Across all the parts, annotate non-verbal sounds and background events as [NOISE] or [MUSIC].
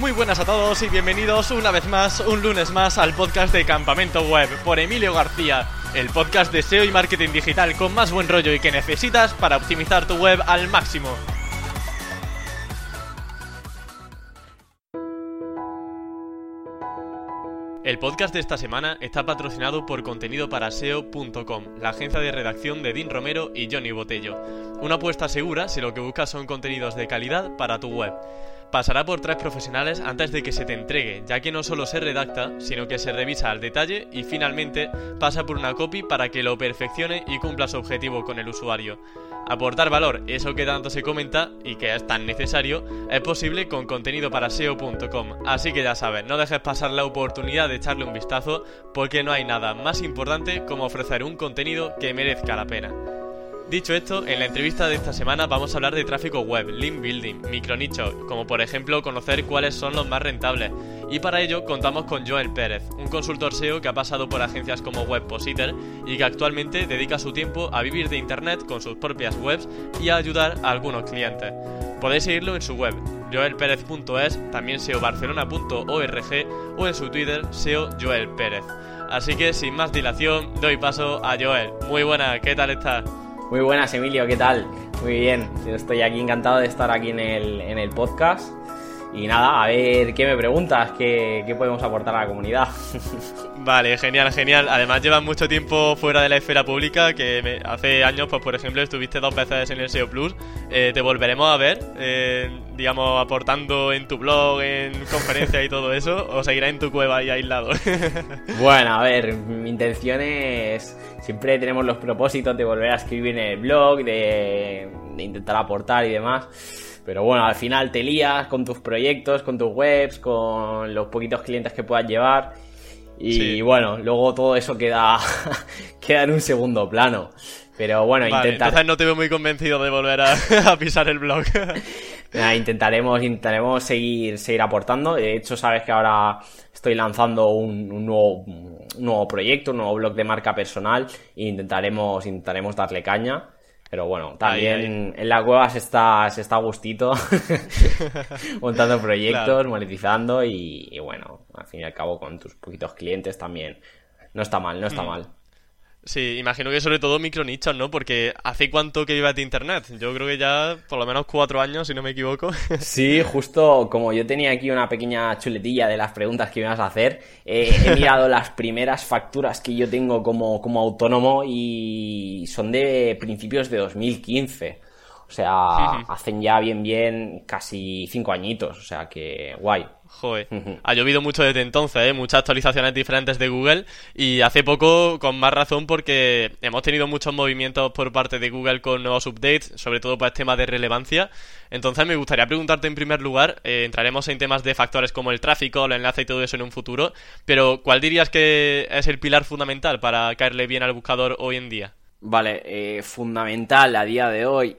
Muy buenas a todos y bienvenidos una vez más, un lunes más, al podcast de Campamento Web por Emilio García, el podcast de SEO y marketing digital con más buen rollo y que necesitas para optimizar tu web al máximo. El podcast de esta semana está patrocinado por contenidoparaseo.com, la agencia de redacción de Dean Romero y Johnny Botello. Una apuesta segura si lo que buscas son contenidos de calidad para tu web. Pasará por tres profesionales antes de que se te entregue, ya que no solo se redacta, sino que se revisa al detalle y finalmente pasa por una copy para que lo perfeccione y cumpla su objetivo con el usuario. Aportar valor, eso que tanto se comenta y que es tan necesario, es posible con contenido para SEO.com. Así que ya sabes, no dejes pasar la oportunidad de echarle un vistazo porque no hay nada más importante como ofrecer un contenido que merezca la pena. Dicho esto, en la entrevista de esta semana vamos a hablar de tráfico web, link building, micronichos, como por ejemplo conocer cuáles son los más rentables. Y para ello contamos con Joel Pérez, un consultor SEO que ha pasado por agencias como Webpositor y que actualmente dedica su tiempo a vivir de internet con sus propias webs y a ayudar a algunos clientes. Podéis seguirlo en su web, joelperez.es, también seobarcelona.org o en su Twitter, SEO Pérez. Así que sin más dilación, doy paso a Joel. Muy buena, ¿qué tal estás? Muy buenas, Emilio, ¿qué tal? Muy bien, estoy aquí encantado de estar aquí en el, en el podcast. Y nada, a ver qué me preguntas, qué, qué podemos aportar a la comunidad. [LAUGHS] Vale, genial, genial. Además llevas mucho tiempo fuera de la esfera pública, que hace años, pues por ejemplo, estuviste dos veces en el SEO Plus. Eh, te volveremos a ver, eh, digamos, aportando en tu blog, en conferencias y todo eso, o seguirás en tu cueva ahí aislado. [LAUGHS] bueno, a ver, mi intención es... Siempre tenemos los propósitos de volver a escribir en el blog, de, de intentar aportar y demás. Pero bueno, al final te lías con tus proyectos, con tus webs, con los poquitos clientes que puedas llevar. Y bueno, luego todo eso queda, [LAUGHS] queda en un segundo plano. Pero bueno, vale, Entonces no te veo muy convencido de volver a, [LAUGHS] pisar el blog. Intentaremos, intentaremos seguir, seguir aportando. De hecho, sabes que ahora estoy lanzando un, nuevo, un nuevo proyecto, un nuevo blog de marca personal. E intentaremos, intentaremos darle caña. Pero bueno, también en la cueva se está, se está a gustito [LAUGHS] montando proyectos, monetizando y, bueno, al fin y al cabo con tus poquitos clientes también. No está mal, no está mm. mal. Sí, imagino que sobre todo micronichos, ¿no? Porque ¿hace cuánto que vivas de internet? Yo creo que ya por lo menos cuatro años, si no me equivoco. [LAUGHS] Sí, justo como yo tenía aquí una pequeña chuletilla de las preguntas que me ibas a hacer, eh, [LAUGHS] he mirado las primeras facturas que yo tengo como, como autónomo y son de principios de 2015. O sea, hacen ya bien, bien casi cinco añitos. O sea que guay. Joder, ha llovido mucho desde entonces, ¿eh? muchas actualizaciones diferentes de Google y hace poco con más razón porque hemos tenido muchos movimientos por parte de Google con nuevos updates, sobre todo para temas de relevancia. Entonces me gustaría preguntarte en primer lugar, eh, entraremos en temas de factores como el tráfico, el enlace y todo eso en un futuro, pero ¿cuál dirías que es el pilar fundamental para caerle bien al buscador hoy en día? Vale, eh, fundamental a día de hoy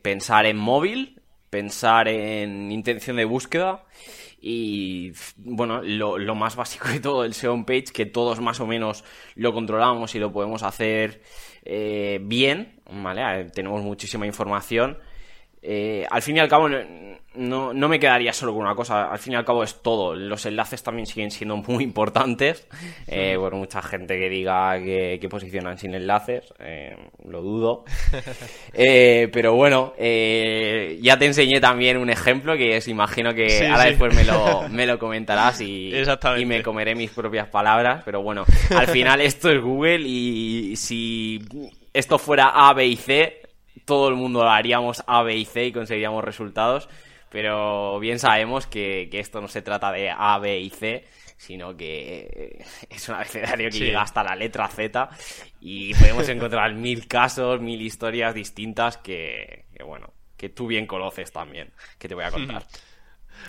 pensar en móvil, pensar en intención de búsqueda y bueno, lo, más básico de todo, el SEO page, que todos más o menos lo controlamos y lo podemos hacer eh, bien, ¿vale? Tenemos muchísima información. Eh, al fin y al cabo, no, no, me quedaría solo con una cosa, al fin y al cabo es todo. Los enlaces también siguen siendo muy importantes. Eh, por mucha gente que diga que, posicionan sin enlaces, eh, lo dudo. [LAUGHS] Eh, pero bueno, ya te enseñé también un ejemplo que es, imagino que ahora después me lo, [LAUGHS] me lo comentarás y, y me comeré mis propias palabras. Pero bueno, al final [LAUGHS] esto es Google y si esto fuera A, B y C, todo el mundo lo haríamos A, B y C y conseguiríamos resultados pero bien sabemos que, esto no se trata de A, B y C, sino que es un abecedario que llega hasta la letra Z y podemos [LAUGHS] encontrar mil casos, mil historias distintas que, bueno, que tú bien conoces también, que te voy a contar. [LAUGHS]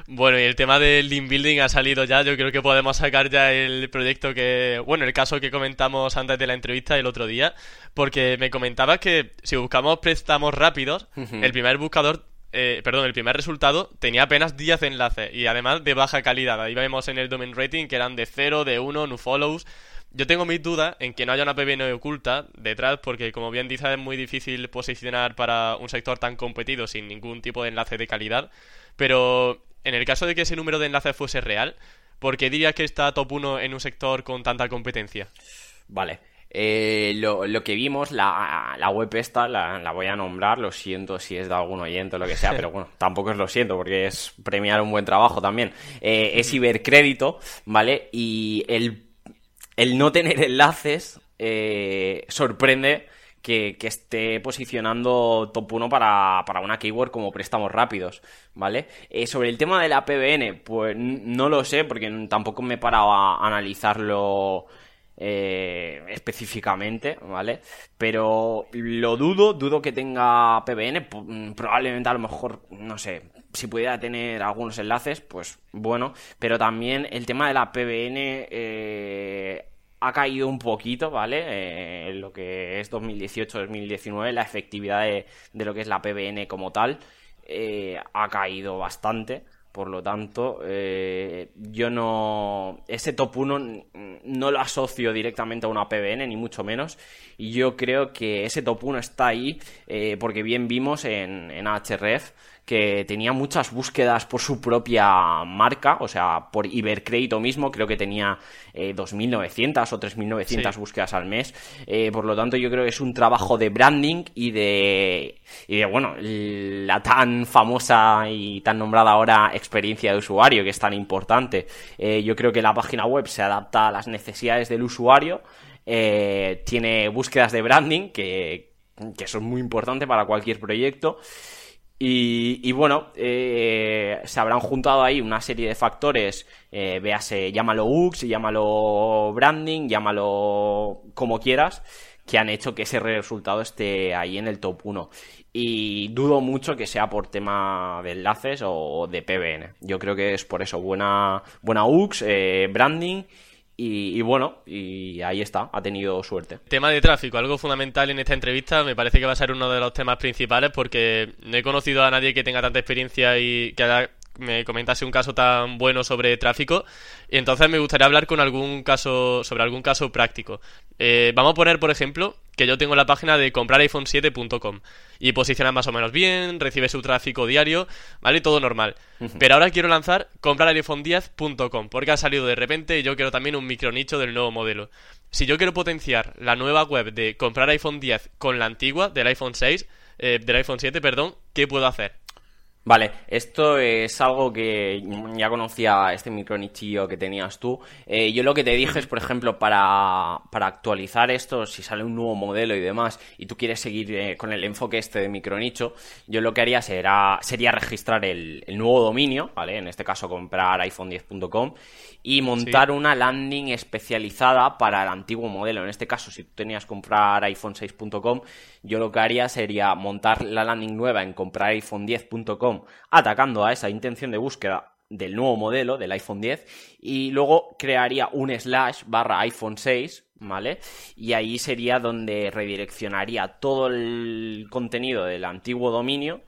Bueno, y el tema del link building ha salido ya. Yo creo que podemos sacar ya el proyecto que. Bueno, el caso que comentamos antes de la entrevista el otro día. Porque me comentabas que si buscamos préstamos rápidos, el primer buscador eh, perdón, el primer resultado tenía apenas 10 enlaces y además de baja calidad. Ahí vemos en el domain rating que eran de 0, de 1, no follows. Yo tengo mis dudas en que no haya una PBN oculta detrás porque, como bien dice, es muy difícil posicionar para un sector tan competido sin ningún tipo de enlace de calidad. Pero en el caso de que ese número de enlaces fuese real, ¿por qué dirías que está top 1 en un sector con tanta competencia? Vale. Eh, lo, que vimos, la, la web esta, la, voy a nombrar, lo siento si es de algún oyente o lo que sea, [LAUGHS] pero bueno, tampoco es lo siento porque es premiar un buen trabajo también. Eh, es Ibercrédito, ¿vale? Y el, el no tener enlaces eh, sorprende que, esté posicionando top 1 para, para, una keyword como préstamos rápidos, ¿vale? Eh, sobre el tema de la PBN, pues no lo sé porque tampoco me he parado a analizarlo eh, específicamente, ¿vale? Pero lo dudo, dudo que tenga PBN, mm, probablemente a lo mejor, no sé, si pudiera tener algunos enlaces, pues bueno, pero también el tema de la PBN eh, ha caído un poquito, ¿vale? Eh, en lo que es 2018-2019, la efectividad de, lo que es la PBN como tal ha caído bastante. Por lo tanto, eh, yo no. Ese top 1 no lo asocio directamente a una PBN, ni mucho menos. Y yo creo que ese top 1 está ahí eh, porque bien vimos en, en HRF que tenía muchas búsquedas por su propia marca, o sea, por Ibercrédito mismo, creo que tenía 2.900 eh, o 3.900 búsquedas al mes. Eh, por lo tanto, yo creo que es un trabajo de branding y de, y de, bueno, la tan famosa y tan nombrada ahora experiencia de usuario, que es tan importante. Eh, yo creo que la página web se adapta a las necesidades del usuario, tiene búsquedas de branding que, que son muy importantes para cualquier proyecto. Y, bueno, eh, se habrán juntado ahí una serie de factores, eh, véase, llámalo UX, llámalo branding, llámalo como quieras, que han hecho que ese resultado esté ahí en el top 1. Y dudo mucho que sea por tema de enlaces o de PBN. Yo creo que es por eso, buena, buena UX, eh, branding y, bueno, y ahí está, ha tenido suerte. Tema de tráfico, algo fundamental en esta entrevista, me parece que va a ser uno de los temas principales porque no he conocido a nadie que tenga tanta experiencia y que haya me comentase un caso tan bueno sobre tráfico. Y entonces me gustaría hablar con algún caso, sobre algún caso práctico. Eh, vamos a poner, por ejemplo, que yo tengo la página de comprariphone7.com y posiciona más o menos bien, recibe su tráfico diario, ¿vale? Todo normal. Pero ahora quiero lanzar comprariphone10.com porque ha salido de repente y yo quiero también un micronicho del nuevo modelo. Si yo quiero potenciar la nueva web de comprar iPhone 10 con la antigua del iPhone 6, eh, del iPhone 7, perdón, ¿qué puedo hacer? Vale, esto es algo que ya conocía este micronichillo que tenías tú. Eh, yo lo que te dije es, por ejemplo, para, para, actualizar esto, si sale un nuevo modelo y demás, y tú quieres seguir eh, con el enfoque este de micronicho, yo lo que haría será, sería registrar el, el nuevo dominio, ¿vale? En este caso comprar iPhone10.com y montar una landing especializada para el antiguo modelo. En este caso, si tú tenías que comprar iPhone6.com, yo lo que haría sería montar la landing nueva en comprar iPhone10.com atacando a esa intención de búsqueda del nuevo modelo del iPhone 10 y luego crearía un slash barra iPhone 6 ¿vale? Y ahí sería donde redireccionaría todo el contenido del antiguo dominio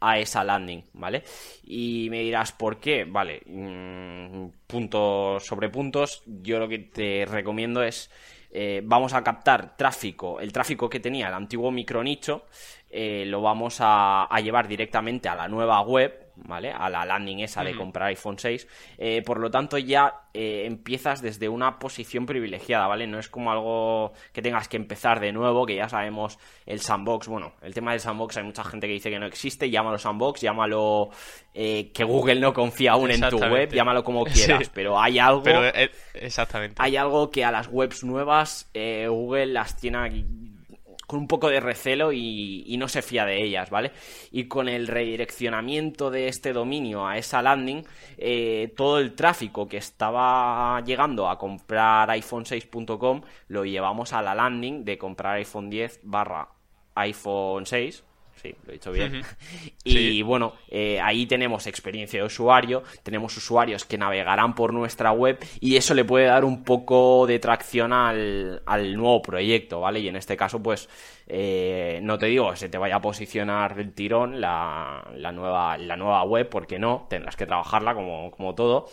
a esa landing, ¿vale? Y me dirás, ¿por qué? Vale, mm, puntos sobre puntos, yo lo que te recomiendo es, eh, vamos a captar tráfico, el tráfico que tenía el antiguo micronicho, eh, lo vamos a, llevar directamente a la nueva web, ¿vale? A la landing esa de comprar iPhone 6. Eh, por lo tanto, ya eh, empiezas desde una posición privilegiada, ¿vale? No es como algo que tengas que empezar de nuevo, que ya sabemos el sandbox. Bueno, el tema del sandbox hay mucha gente que dice que no existe, llámalo sandbox, llámalo que Google no confía aún en tu web, llámalo como [LAUGHS] quieras, pero hay algo... exactamente. Hay algo que a las webs nuevas Google las tiene con un poco de recelo y, no se fía de ellas, ¿vale? Y con el redireccionamiento de este dominio a esa landing, eh, todo el tráfico que estaba llegando a comprar iPhone6.com lo llevamos a la landing de comprar iPhone 10 barra iPhone 6 sí, lo he dicho bien. [LAUGHS] y bueno, eh, ahí tenemos experiencia de usuario, tenemos usuarios que navegarán por nuestra web y eso le puede dar un poco de tracción al, nuevo proyecto, ¿vale? Y en este caso, pues, eh, no te digo se te vaya a posicionar del tirón la, nueva, la nueva web, porque no, tendrás que trabajarla como, como todo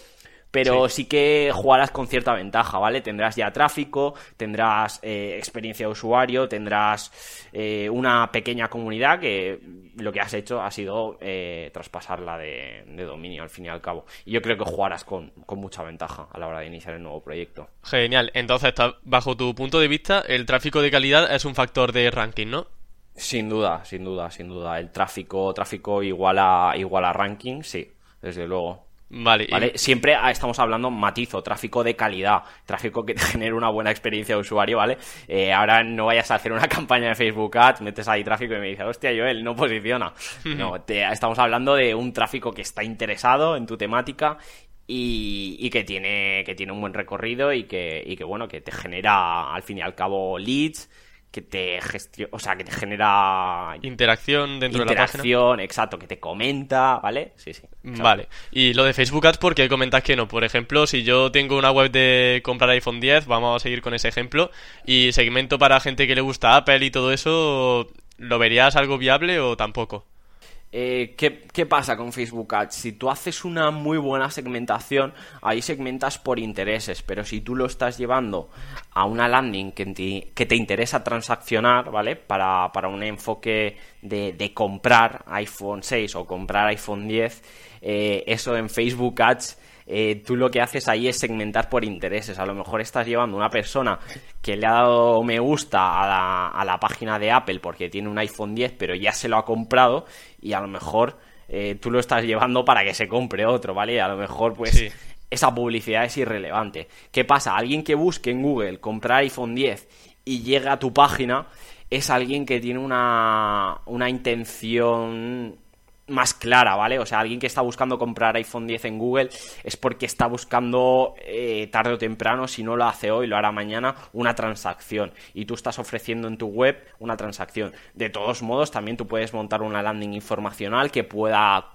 pero sí. que jugarás con cierta ventaja, ¿vale? Tendrás ya tráfico, tendrás eh, experiencia de usuario, tendrás eh, una pequeña comunidad que lo que has hecho ha sido eh, traspasarla de, dominio al fin y al cabo. Y yo creo que jugarás con, con mucha ventaja a la hora de iniciar el nuevo proyecto. Genial. Entonces, bajo tu punto de vista, el tráfico de calidad es un factor de ranking, ¿no? Sin duda, sin duda, sin duda. El tráfico, tráfico igual a, igual a ranking, sí, desde luego. Vale, Siempre estamos hablando matizo, tráfico de calidad, tráfico que te [LAUGHS] genere una buena experiencia de usuario, ¿vale? Eh, ahora no vayas a hacer una [LAUGHS] campaña de Facebook Ads, metes ahí tráfico y me dices, hostia, Joel, no posiciona. [LAUGHS] no, te, estamos hablando de un tráfico que está interesado en tu temática y, que tiene que tiene un buen recorrido y que, y que bueno que te genera al fin y al cabo leads que te gestiona, o sea, que te genera interacción dentro de la página. Interacción, exacto, que te comenta, ¿vale? Sí, sí. Vale. Y lo de Facebook Ads, ¿por qué comentas que no? Por ejemplo, si yo tengo una web de comprar iPhone 10, vamos a seguir con ese ejemplo, y segmento para gente que le gusta Apple y todo eso, ¿lo verías algo viable o tampoco? Eh, ¿qué, pasa con Facebook Ads? Si tú haces una muy buena segmentación, ahí segmentas por intereses, pero si tú lo estás llevando a una landing que te, que te interesa transaccionar, ¿vale? Para, un enfoque de, comprar iPhone 6 o comprar iPhone 10, eh, eso en Facebook Ads eh, tú lo que haces ahí es segmentar por intereses. A lo mejor estás llevando una persona que le ha dado me gusta a la, a la página de Apple porque tiene un iPhone 10 pero ya se lo ha comprado y a lo mejor eh, tú lo estás llevando para que se compre otro, ¿vale? A lo mejor pues esa publicidad es irrelevante. ¿Qué pasa? Alguien que busque en Google comprar iPhone 10 y llega a tu página es alguien que tiene una, una intención más clara, ¿vale? O sea, alguien que está buscando comprar iPhone 10 en Google es porque está buscando eh, tarde o temprano, si no lo hace hoy, lo hará mañana, una transacción. Y tú estás ofreciendo en tu web una transacción. De todos modos, también tú puedes montar una landing informacional que pueda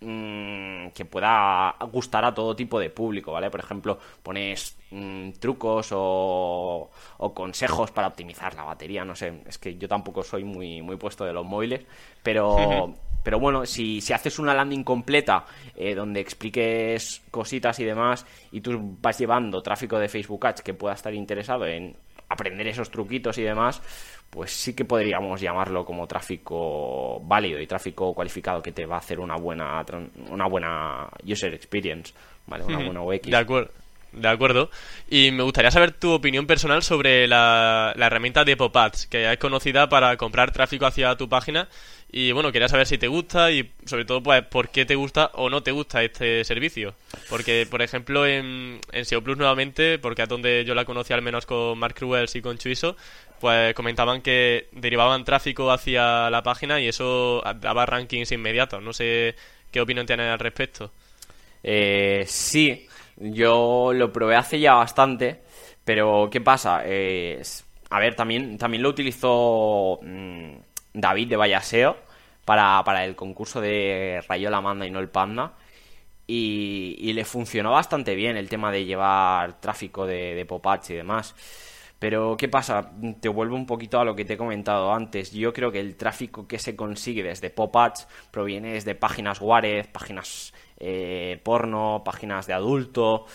mm, que pueda gustar a todo tipo de público, ¿vale? Por ejemplo, pones mm, trucos o, o, consejos para optimizar la batería, no sé, es que yo tampoco soy muy, muy puesto de los móviles, pero [LAUGHS] pero bueno, si, si haces una landing completa eh, donde expliques cositas y demás y tú vas llevando tráfico de Facebook Ads que pueda estar interesado en aprender esos truquitos y demás, pues sí que podríamos llamarlo como tráfico válido y tráfico cualificado que te va a hacer una buena una buena user experience, ¿vale? Una buena UX. De acuerdo. De acuerdo. Y me gustaría saber tu opinión personal sobre la, la herramienta de PopAds, que es conocida para comprar tráfico hacia tu página y bueno, quería saber si te gusta y sobre todo, pues, por qué te gusta o no te gusta este servicio. Porque, por ejemplo, en, en SEO Plus nuevamente, porque es donde yo la conocí al menos con Mark Cruels y con Chuiso, pues comentaban que derivaban tráfico hacia la página y eso daba rankings inmediatos. No sé qué opinión tienes al respecto. Eh, sí, yo lo probé hace ya bastante, pero ¿qué pasa? Eh, a ver, también, también lo utilizó... Mm, David de Vallaseo para, para el concurso de Rayola Manda y no el Panda. Y, le funcionó bastante bien el tema de llevar tráfico de, de Popach y demás. Pero, ¿qué pasa? Te vuelvo un poquito a lo que te he comentado antes. Yo creo que el tráfico que se consigue desde Popach proviene desde páginas Warez, páginas eh, porno, páginas de adulto.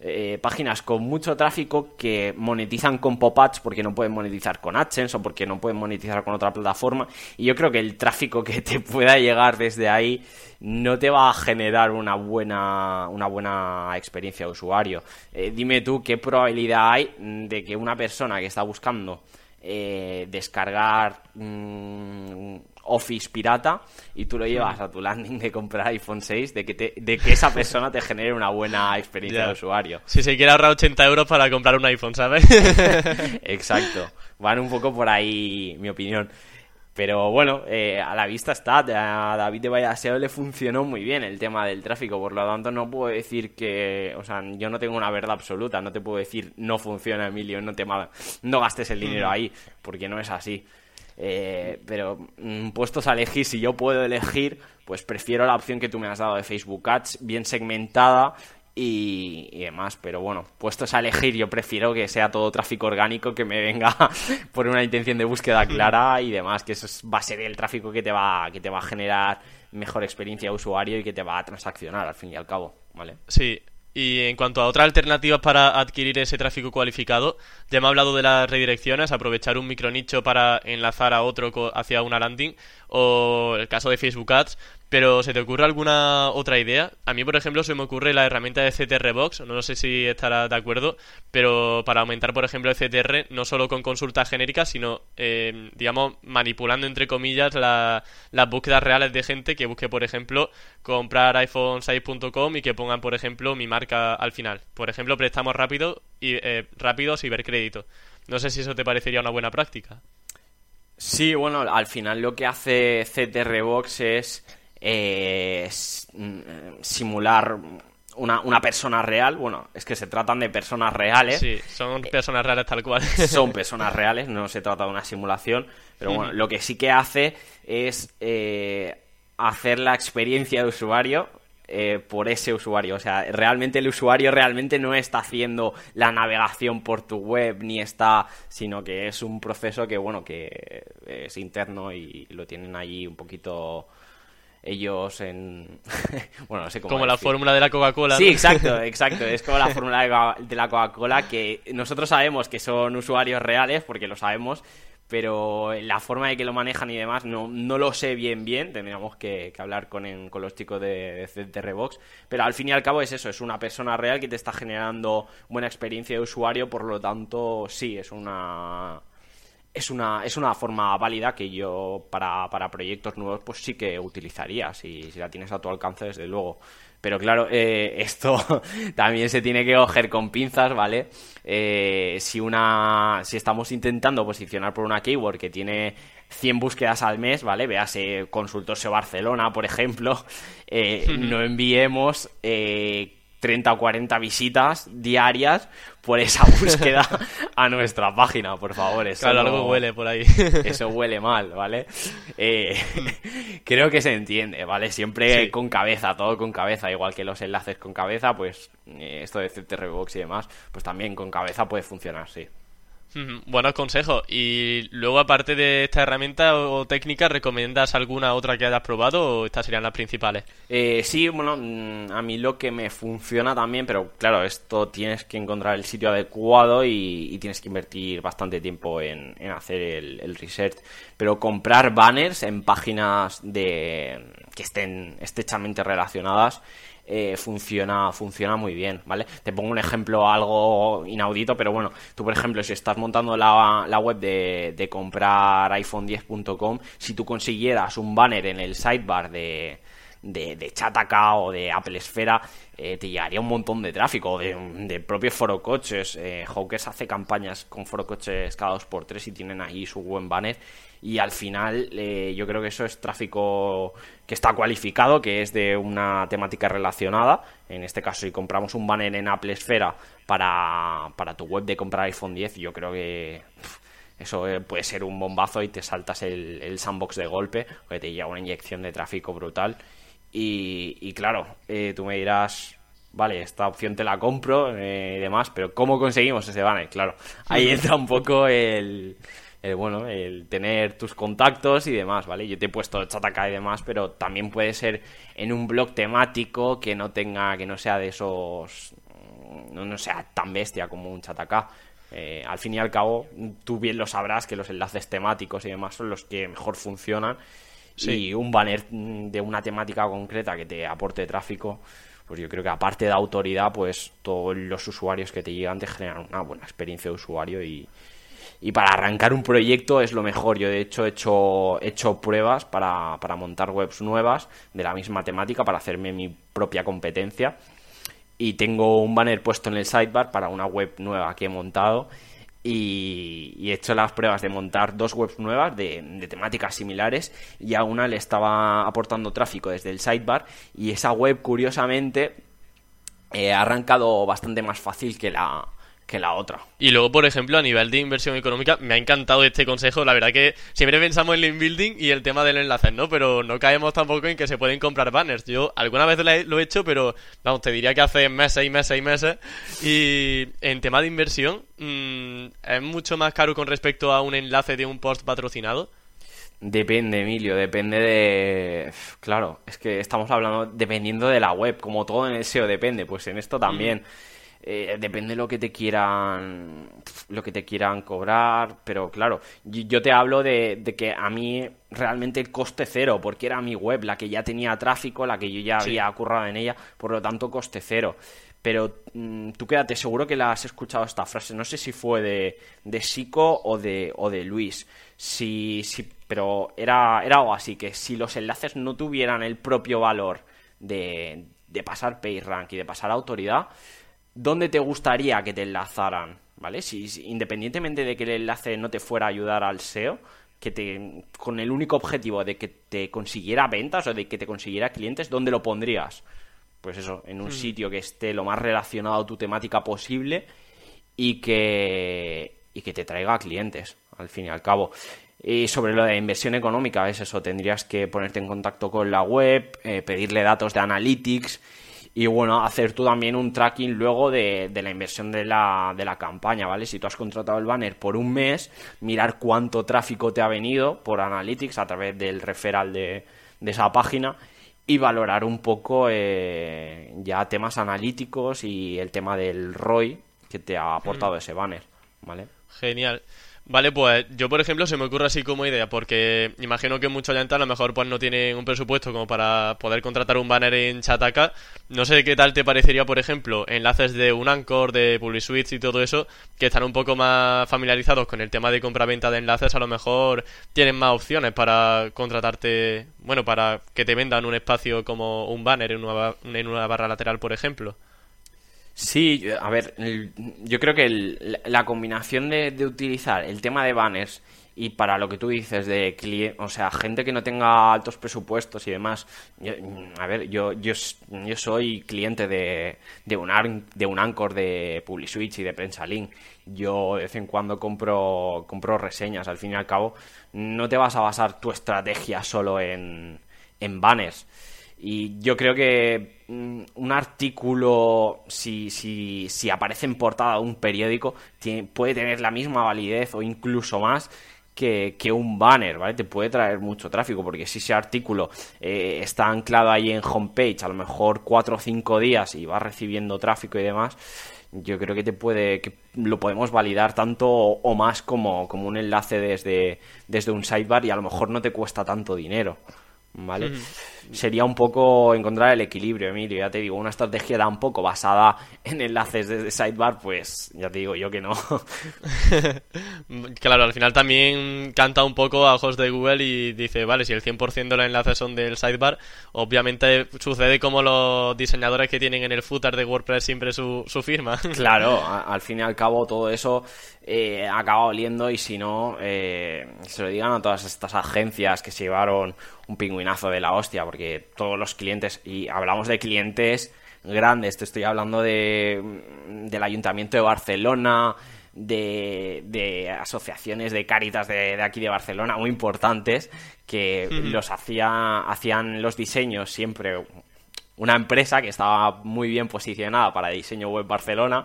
Eh, páginas con mucho tráfico que monetizan con pop-ups porque no pueden monetizar con AdSense o porque no pueden monetizar con otra plataforma. Y yo creo que el tráfico que te pueda llegar desde ahí no te va a generar una buena, una buena experiencia de usuario. Eh, dime tú qué probabilidad hay de que una persona que está buscando eh, descargar mm, Office pirata y tú lo llevas a tu landing de comprar iPhone 6, de que, te, de que esa persona te genere una buena [LAUGHS] experiencia de usuario. Si se quiere ahorrar 80 euros para comprar un iPhone, ¿sabes? [LAUGHS] Exacto. Van un poco por ahí mi opinión. Pero bueno, eh, a la vista está, a David de Vallaseo le funcionó muy bien el tema del tráfico, por lo tanto no puedo decir que, o sea, yo no tengo una verdad absoluta, no te puedo decir no funciona Emilio, no te no gastes el dinero ahí, porque no es así. Eh, pero mm, puestos a elegir, si yo puedo elegir, pues prefiero la opción que tú me has dado de Facebook Ads, bien segmentada y, demás. Pero bueno, puestos a elegir, yo prefiero que sea todo tráfico orgánico, que me venga [LAUGHS] por una intención de búsqueda clara y demás, que eso va a ser el tráfico que te va, que te va a generar mejor experiencia de usuario y que te va a transaccionar al fin y al cabo, ¿vale? Sí, Y en cuanto a otras alternativas para adquirir ese tráfico cualificado, ya me ha hablado de las redirecciones, aprovechar un micronicho para enlazar a otro hacia una landing, o el caso de Facebook Ads, pero ¿se te ocurre alguna otra idea? A mí, por ejemplo, se me ocurre la herramienta de CTR Box, no sé si estarás de acuerdo, pero para aumentar, por ejemplo, el CTR, no solo con consultas genéricas, sino, eh, digamos, manipulando, entre comillas, las búsquedas reales de gente que busque, por ejemplo, comprar iPhone6.com y que pongan, por ejemplo, mi marca al final. Por ejemplo, préstamos rápido y, eh, rápidos y ver crédito. No sé si eso te parecería una buena práctica. Sí, bueno, al final lo que hace CTR Box es eh, mm, simular una, una, persona real. Bueno, es que se tratan de personas reales. Sí, son personas reales tal cual. [LAUGHS] Son [LAUGHS] personas reales, no se trata de una simulación. Pero bueno, lo que sí que hace es eh, hacer la experiencia de usuario eh, por ese usuario. O sea, realmente el usuario realmente no está haciendo la navegación por tu web ni está, sino que es un proceso que, bueno, que es interno y lo tienen allí un poquito ellos en... [LAUGHS] bueno, no sé cómo... Como la fórmula de la Coca-Cola. Sí, exacto, [LAUGHS] exacto. Es como la fórmula de la Coca-Cola que nosotros sabemos que son usuarios reales, porque lo sabemos, pero la forma de que lo manejan y demás no, no lo sé bien bien, tendríamos que, hablar con, con los chicos de, de Revox, pero al fin y al cabo es eso, es una persona real que te está generando buena experiencia de usuario, por lo tanto sí, es una es una, es una forma válida que yo para, para proyectos nuevos pues sí que utilizaría, si, si la tienes a tu alcance desde luego. Pero claro, eh, esto [LAUGHS] también se tiene que coger con pinzas, ¿vale? Eh, si una si estamos intentando posicionar por una keyword que tiene 100 búsquedas al mes, ¿vale? Véase Consultorio Barcelona, por ejemplo, eh, [LAUGHS] no enviemos 30 o 40 visitas diarias por esa [LAUGHS] búsqueda a nuestra página, por favor. Eso claro, algo huele por ahí. [LAUGHS] Eso huele mal, ¿vale? Eh, [LAUGHS] creo que se entiende, ¿vale? Siempre con cabeza, todo con cabeza, igual que los enlaces con cabeza, pues eh, esto de CTRBox y demás, pues también con cabeza puede funcionar, sí. Buenos consejos. Y luego, aparte de esta herramienta o, técnica, ¿recomiendas alguna otra que hayas probado o estas serían las principales? Eh, sí, bueno, mm, a mí lo que me funciona también, pero claro, esto tienes que encontrar el sitio adecuado y, tienes que invertir bastante tiempo en, hacer el, el, research. Pero comprar banners en páginas de que estén estrechamente relacionadas eh, funciona, funciona muy bien, ¿vale? Te pongo un ejemplo algo inaudito, pero bueno, tú por ejemplo, si estás montando la, la web de, de comprar iPhone10.com, si tú consiguieras un banner en el sidebar de, de, de Chataka o de Apple Esfera, eh, te llegaría un montón de tráfico, de, propios forocoches. Eh, Hawkers hace campañas con forocoches cada dos por tres y tienen ahí su buen banner y al final eh, yo creo que eso es tráfico que está cualificado, que es de una temática relacionada. En este caso, si compramos un banner en Apple Esfera para, para tu web de comprar iPhone 10, yo creo que eso eh, puede ser un bombazo y te saltas el, sandbox de golpe, porque te llega una inyección de tráfico brutal. Y, claro, eh, tú me dirás, vale, esta opción te la compro y demás, pero ¿cómo conseguimos ese banner? Claro, ahí entra un poco el el, bueno, el tener tus contactos y demás, ¿vale? Yo te he puesto Chataka y demás, pero también puede ser en un blog temático que no tenga, que no sea de esos, no, sea tan bestia como un Chataka. Eh, al fin y al cabo, tú bien lo sabrás que los enlaces temáticos y demás son los que mejor funcionan. Y un banner de una temática concreta que te aporte tráfico, pues yo creo que aparte de autoridad, pues todos los usuarios que te llegan te generan una buena experiencia de usuario y, y para arrancar un proyecto es lo mejor. Yo de hecho he hecho, hecho pruebas para, para montar webs nuevas de la misma temática para hacerme mi propia competencia y tengo un banner puesto en el sidebar para una web nueva que he montado y, he hecho las pruebas de montar dos webs nuevas de, de, temáticas similares y a una le estaba aportando tráfico desde el sidebar y esa web curiosamente eh, ha arrancado bastante más fácil que la, que la otra. Y luego, por ejemplo, a nivel de inversión económica, me ha encantado este consejo. La verdad que siempre pensamos en link building y el tema del enlace, ¿no? Pero no caemos tampoco en que se pueden comprar banners. Yo alguna vez lo he hecho, pero vamos, te diría que hace meses y meses y meses. Y en tema de inversión, mm, ¿es mucho más caro con respecto a un enlace de un post patrocinado? Depende, Emilio, depende de... Claro, es que estamos hablando dependiendo de la web, como todo en el SEO depende, pues en esto también. Eh, depende de lo que te quieran lo que te quieran cobrar pero claro yo te hablo de, que a mí realmente el coste cero porque era mi web la que ya tenía tráfico la que yo ya había currado en ella por lo tanto coste cero. Pero mm, tú quédate seguro que la has escuchado esta frase no sé si fue de de Sico o de o de Luis. Si, si pero era era algo así que si los enlaces no tuvieran el propio valor de, de pasar PageRank y de pasar autoridad dónde te gustaría que te enlazaran, ¿vale? Si, independientemente de que el enlace no te fuera a ayudar al SEO, que te con el único objetivo de que te consiguiera ventas o de que te consiguiera clientes, ¿dónde lo pondrías? Pues eso, en un hmm. sitio que esté lo más relacionado a tu temática posible y que y que te traiga clientes, al fin y al cabo. Y sobre lo de inversión económica, es eso, tendrías que ponerte en contacto con la web, eh, pedirle datos de analytics y bueno, hacer tú también un tracking luego de, la inversión de la, de la, campaña, ¿vale? Si tú has contratado el banner por un mes, mirar cuánto tráfico te ha venido por Analytics a través del referral de, esa página y valorar un poco eh, ya temas analíticos y el tema del ROI que te ha aportado mm. ese banner, ¿vale? Genial. Vale, pues yo por ejemplo se me ocurre así como idea, porque imagino que muchos oyentes a lo mejor pues no tienen un presupuesto como para poder contratar un banner en Chataka. No sé qué tal te parecería, por ejemplo, enlaces de un Anchor, de PubliSuite y todo eso, que están un poco más familiarizados con el tema de compra-venta de enlaces, a lo mejor tienen más opciones para contratarte, bueno, para que te vendan un espacio como un banner en una, en una barra lateral, por ejemplo. Sí, a ver, yo creo que la combinación de, utilizar el tema de banners y para lo que tú dices de cliente, o sea, gente que no tenga altos presupuestos y demás, a ver, yo, yo, yo soy cliente de, de, un, de un Anchor de PubliSwitch y de PrensaLink. Yo de vez en cuando compro, compro reseñas, al fin y al cabo, no te vas a basar tu estrategia solo en, en banners y yo creo que un artículo, si, si, si aparece en portada de un periódico, puede tener la misma validez o incluso más que, un banner, ¿vale? Te puede traer mucho tráfico, porque si ese artículo eh, está anclado ahí en homepage, a lo mejor cuatro o cinco días y va recibiendo tráfico y demás, yo creo que te puede, que lo podemos validar tanto o, más como, como un enlace desde, desde un sidebar y a lo mejor no te cuesta tanto dinero. ¿vale? Sería un poco encontrar el equilibrio, Emilio, ya te digo, una estrategia tampoco basada en enlaces de sidebar, pues ya te digo yo que no. [LAUGHS] claro, al final también canta un poco a ojos de Google y dice, vale, si el 100% de los enlaces son del sidebar, obviamente sucede como los diseñadores que tienen en el footer de WordPress siempre su, su firma. [LAUGHS] claro, al fin y al cabo todo eso eh, acaba oliendo y si no, eh, se lo digan a todas estas agencias que se llevaron un pingüinazo de la hostia, porque todos los clientes, y hablamos de clientes grandes, te estoy hablando de, del Ayuntamiento de Barcelona, de, asociaciones de Cáritas de, aquí de Barcelona muy importantes que los hacía, hacían los diseños siempre una empresa que estaba muy bien posicionada para diseño web Barcelona.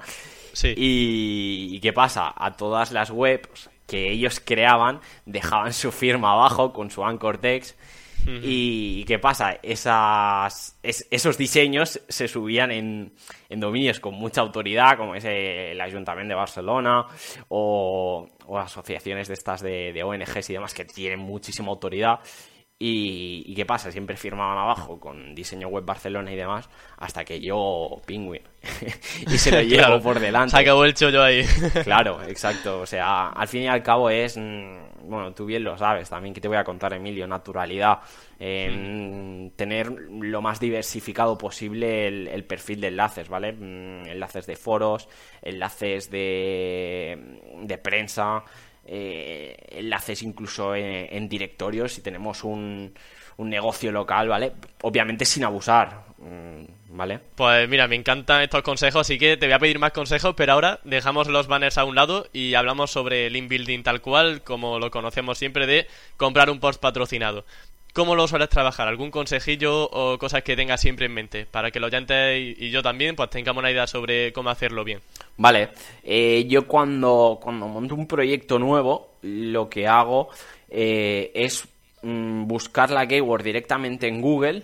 Y, y, qué pasa? A todas las webs que ellos creaban dejaban su firma abajo con su anchor text y ¿qué pasa? Esas, esos diseños se subían en, dominios con mucha autoridad, como es el Ayuntamiento de Barcelona o, asociaciones de estas de, ONGs y demás que tienen muchísima autoridad. Y, qué pasa? Siempre firmaban abajo con diseño web Barcelona y demás, hasta que yo, Penguin, [LAUGHS] y se lo [LAUGHS] llevo por delante. Se acabó el chollo ahí. [LAUGHS] claro, exacto. O sea, al fin y al cabo es, mm, bueno, tú bien lo sabes también, que te voy a contar, Emilio, naturalidad. En tener lo más diversificado posible el, perfil de enlaces, ¿vale? Mm, enlaces de foros, enlaces de, de prensa, eh, enlaces incluso en, directorios si tenemos un, un, negocio local, ¿vale? Obviamente sin abusar, mm, ¿vale? Pues mira, me encantan estos consejos, así que te voy a pedir más consejos, pero ahora dejamos los banners a un lado y hablamos sobre link building tal cual, como lo conocemos siempre de comprar un post patrocinado. ¿Cómo lo sueles trabajar? ¿Algún consejillo o cosas que tengas siempre en mente? Para que los oyentes y yo también pues tengamos una idea sobre cómo hacerlo bien. Vale, eh, yo cuando, cuando monto un proyecto nuevo, lo que hago eh, es mm, buscar la keyword directamente en Google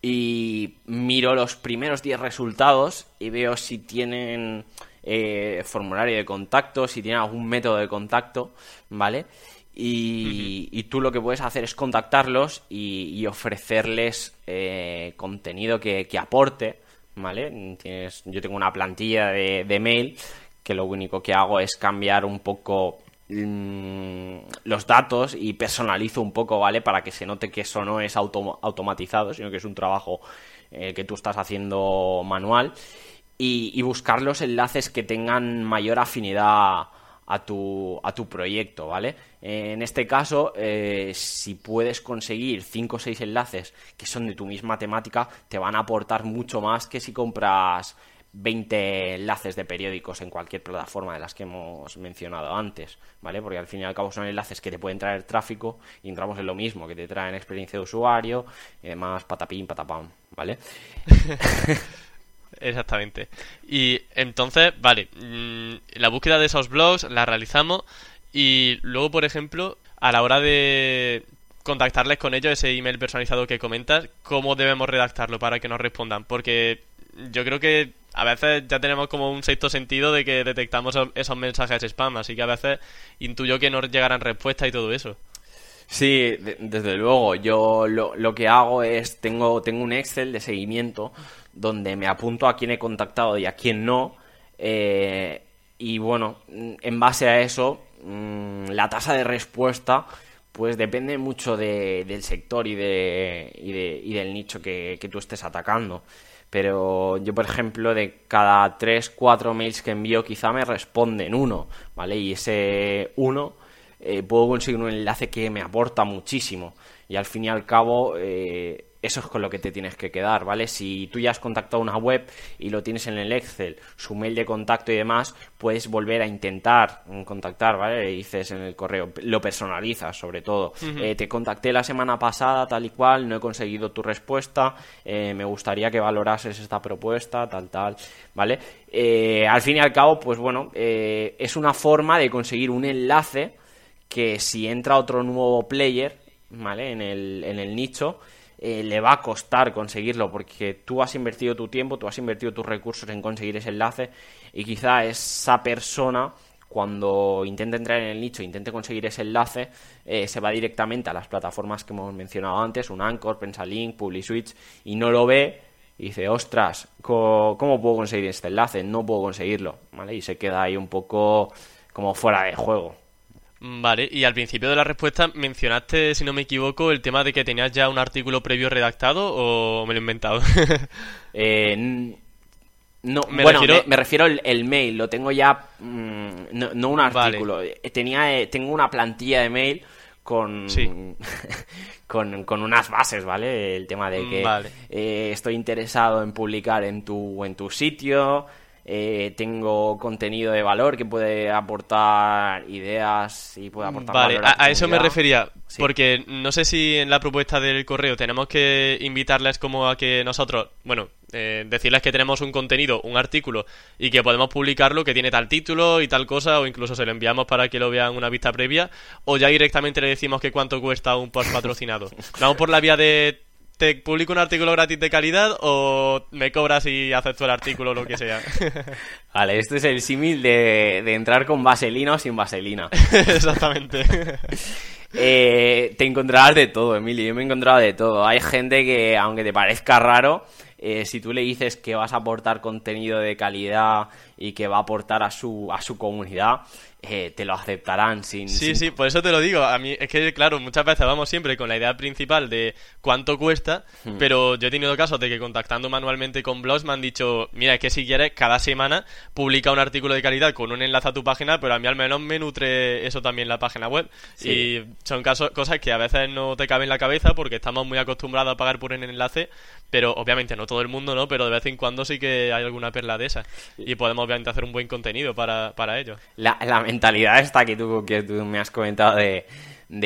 y miro los primeros 10 resultados y veo si tienen eh, formulario de contacto, si tienen algún método de contacto, ¿vale? Y, tú lo que puedes hacer es contactarlos y, ofrecerles eh, contenido que, aporte, ¿vale? Tienes, yo tengo una plantilla de, de mail que lo único que hago es cambiar un poco los datos y personalizo un poco, ¿vale? Para que se note que eso no es automatizado, sino que es un trabajo eh, que tú estás haciendo manual. Y, y, buscar los enlaces que tengan mayor afinidad a tu, a tu proyecto, ¿vale? En este caso, eh, si puedes conseguir 5 o 6 enlaces que son de tu misma temática, te van a aportar mucho más que si compras 20 enlaces de periódicos en cualquier plataforma de las que hemos mencionado antes, ¿vale? Porque al fin y al cabo son enlaces que te pueden traer tráfico y entramos en lo mismo, que te traen experiencia de usuario y demás patapín, patapam, ¿vale? [LAUGHS] Exactamente. Y entonces, vale, mm, la búsqueda de esos blogs la realizamos y luego, por ejemplo, a la hora de contactarles con ellos, ese email personalizado que comentas, ¿cómo debemos redactarlo para que nos respondan? Porque yo creo que a veces ya tenemos como un sexto sentido de que detectamos esos mensajes spam, así que a veces intuyo que nos llegarán respuestas y todo eso. Sí, desde luego. Yo lo, que hago es, tengo, tengo un Excel de seguimiento donde me apunto a quién he contactado y a quién no. Eh, y bueno, en base a eso, mm, la tasa de respuesta pues depende mucho del sector y, de, y, de, y del nicho que, que, tú estés atacando. Pero yo, por ejemplo, de cada 3, 4 mails que envío, quizá me responden uno, ¿vale? Y ese uno eh, puedo conseguir un enlace que me aporta muchísimo. Y al fin y al cabo, eh, eso es con lo que te tienes que quedar, ¿vale? Si tú ya has contactado una web y lo tienes en el Excel, su mail de contacto y demás, puedes volver a intentar contactar, ¿vale? dices en el correo, lo personalizas sobre todo. Eh, te contacté la semana pasada tal y cual, no he conseguido tu respuesta, eh, me gustaría que valorases esta propuesta, tal, tal, ¿vale? Eh, al fin y al cabo, pues bueno, es una forma de conseguir un enlace que si entra otro nuevo player, ¿vale? En el, en el nicho, eh, le va a costar conseguirlo porque tú has invertido tu tiempo, tú has invertido tus recursos en conseguir ese enlace y quizá esa persona cuando intente entrar en el nicho, intente conseguir ese enlace, eh, se va directamente a las plataformas que hemos mencionado antes, un Anchor, Pensalink, PubliSwitch, y no lo ve y dice, ostras, ¿cómo puedo conseguir este enlace? No puedo conseguirlo, ¿vale? Y se queda ahí un poco como fuera de juego. Vale, y al principio de la respuesta mencionaste, si no me equivoco, el tema de que tenías ya un artículo previo redactado o me lo he inventado. [LAUGHS] eh, no, me bueno, refiero... me, refiero el, mail, lo tengo ya, mm, no, un artículo. Eh, tenía, eh, tengo una plantilla de mail con, [LAUGHS] con, con, unas bases, ¿vale? El tema de que eh, estoy interesado en publicar en tu, en tu sitio, eh, tengo contenido de valor que puede aportar ideas y puede aportar vale a, eso me refería porque no sé si en la propuesta del correo tenemos que invitarles como a que nosotros bueno eh, decirles que tenemos un contenido un artículo y que podemos publicarlo que tiene tal título y tal cosa o incluso se lo enviamos para que lo vean una vista previa o ya directamente le decimos que cuánto cuesta un post patrocinado. [LAUGHS] Vamos por la vía de ¿Te publico un artículo gratis de calidad o me cobras y acepto el artículo o lo que sea? [LAUGHS] Vale, este es el símil de, entrar con vaselina o sin vaselina. [LAUGHS] Exactamente. [LAUGHS] Eh, te encontrarás de todo, Emilio. Yo me he encontrado de todo. Hay gente que, aunque te parezca raro, eh, si tú le dices que vas a aportar contenido de calidad y que va a aportar a su, a su comunidad, eh, te lo aceptarán sin... Sí, sí, por eso te lo digo. A mí es que, claro, muchas veces vamos siempre con la idea principal de cuánto cuesta, hmm. pero yo he tenido casos de que contactando manualmente con blogs me han dicho, mira, es que si quieres, cada semana publica un artículo de calidad con un enlace a tu página, pero a mí al menos me nutre eso también la página web. Y son casos, cosas que a veces no te caben en la cabeza porque estamos muy acostumbrados a pagar por un enlace, pero obviamente no todo el mundo, ¿no? Pero de vez en cuando sí que hay alguna perla de esas. Y podemos obviamente hacer un buen contenido para, para ello. La, la mentalidad esta que tú, que tú me has comentado de,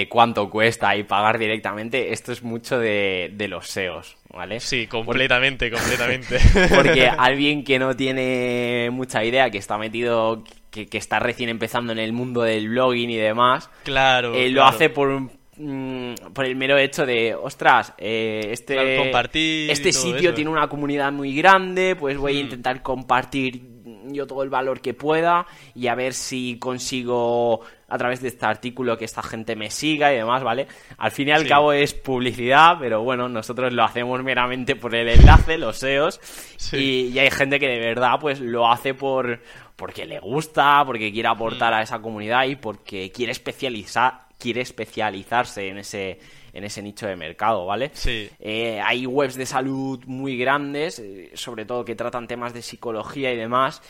cuánto cuesta y pagar directamente, esto es mucho de, los SEOs, ¿vale? Sí, completamente, completamente. [LAUGHS] Porque [LAUGHS] alguien que no tiene mucha idea, que está metido, que, está recién empezando en el mundo del blogging y demás, claro, eh, lo hace por mm, por el mero hecho de, ostras, eh, este, Claro, compartir y este sitio eso. tiene una comunidad muy grande, pues voy a Mm. intentar compartir yo todo el valor que pueda y a ver si consigo a través de este artículo que esta gente me siga y demás, ¿vale? Al fin y al Sí. cabo es publicidad, pero bueno, nosotros lo hacemos meramente por el enlace, los SEOs, Sí. y, y hay gente que de verdad pues lo hace por porque le gusta, porque quiere aportar Mm. a esa comunidad y porque quiere especializar, quiere especializarse en ese en ese nicho de mercado, ¿vale? Sí. Eh, hay webs de salud muy grandes, eh, sobre todo que tratan temas de psicología y demás,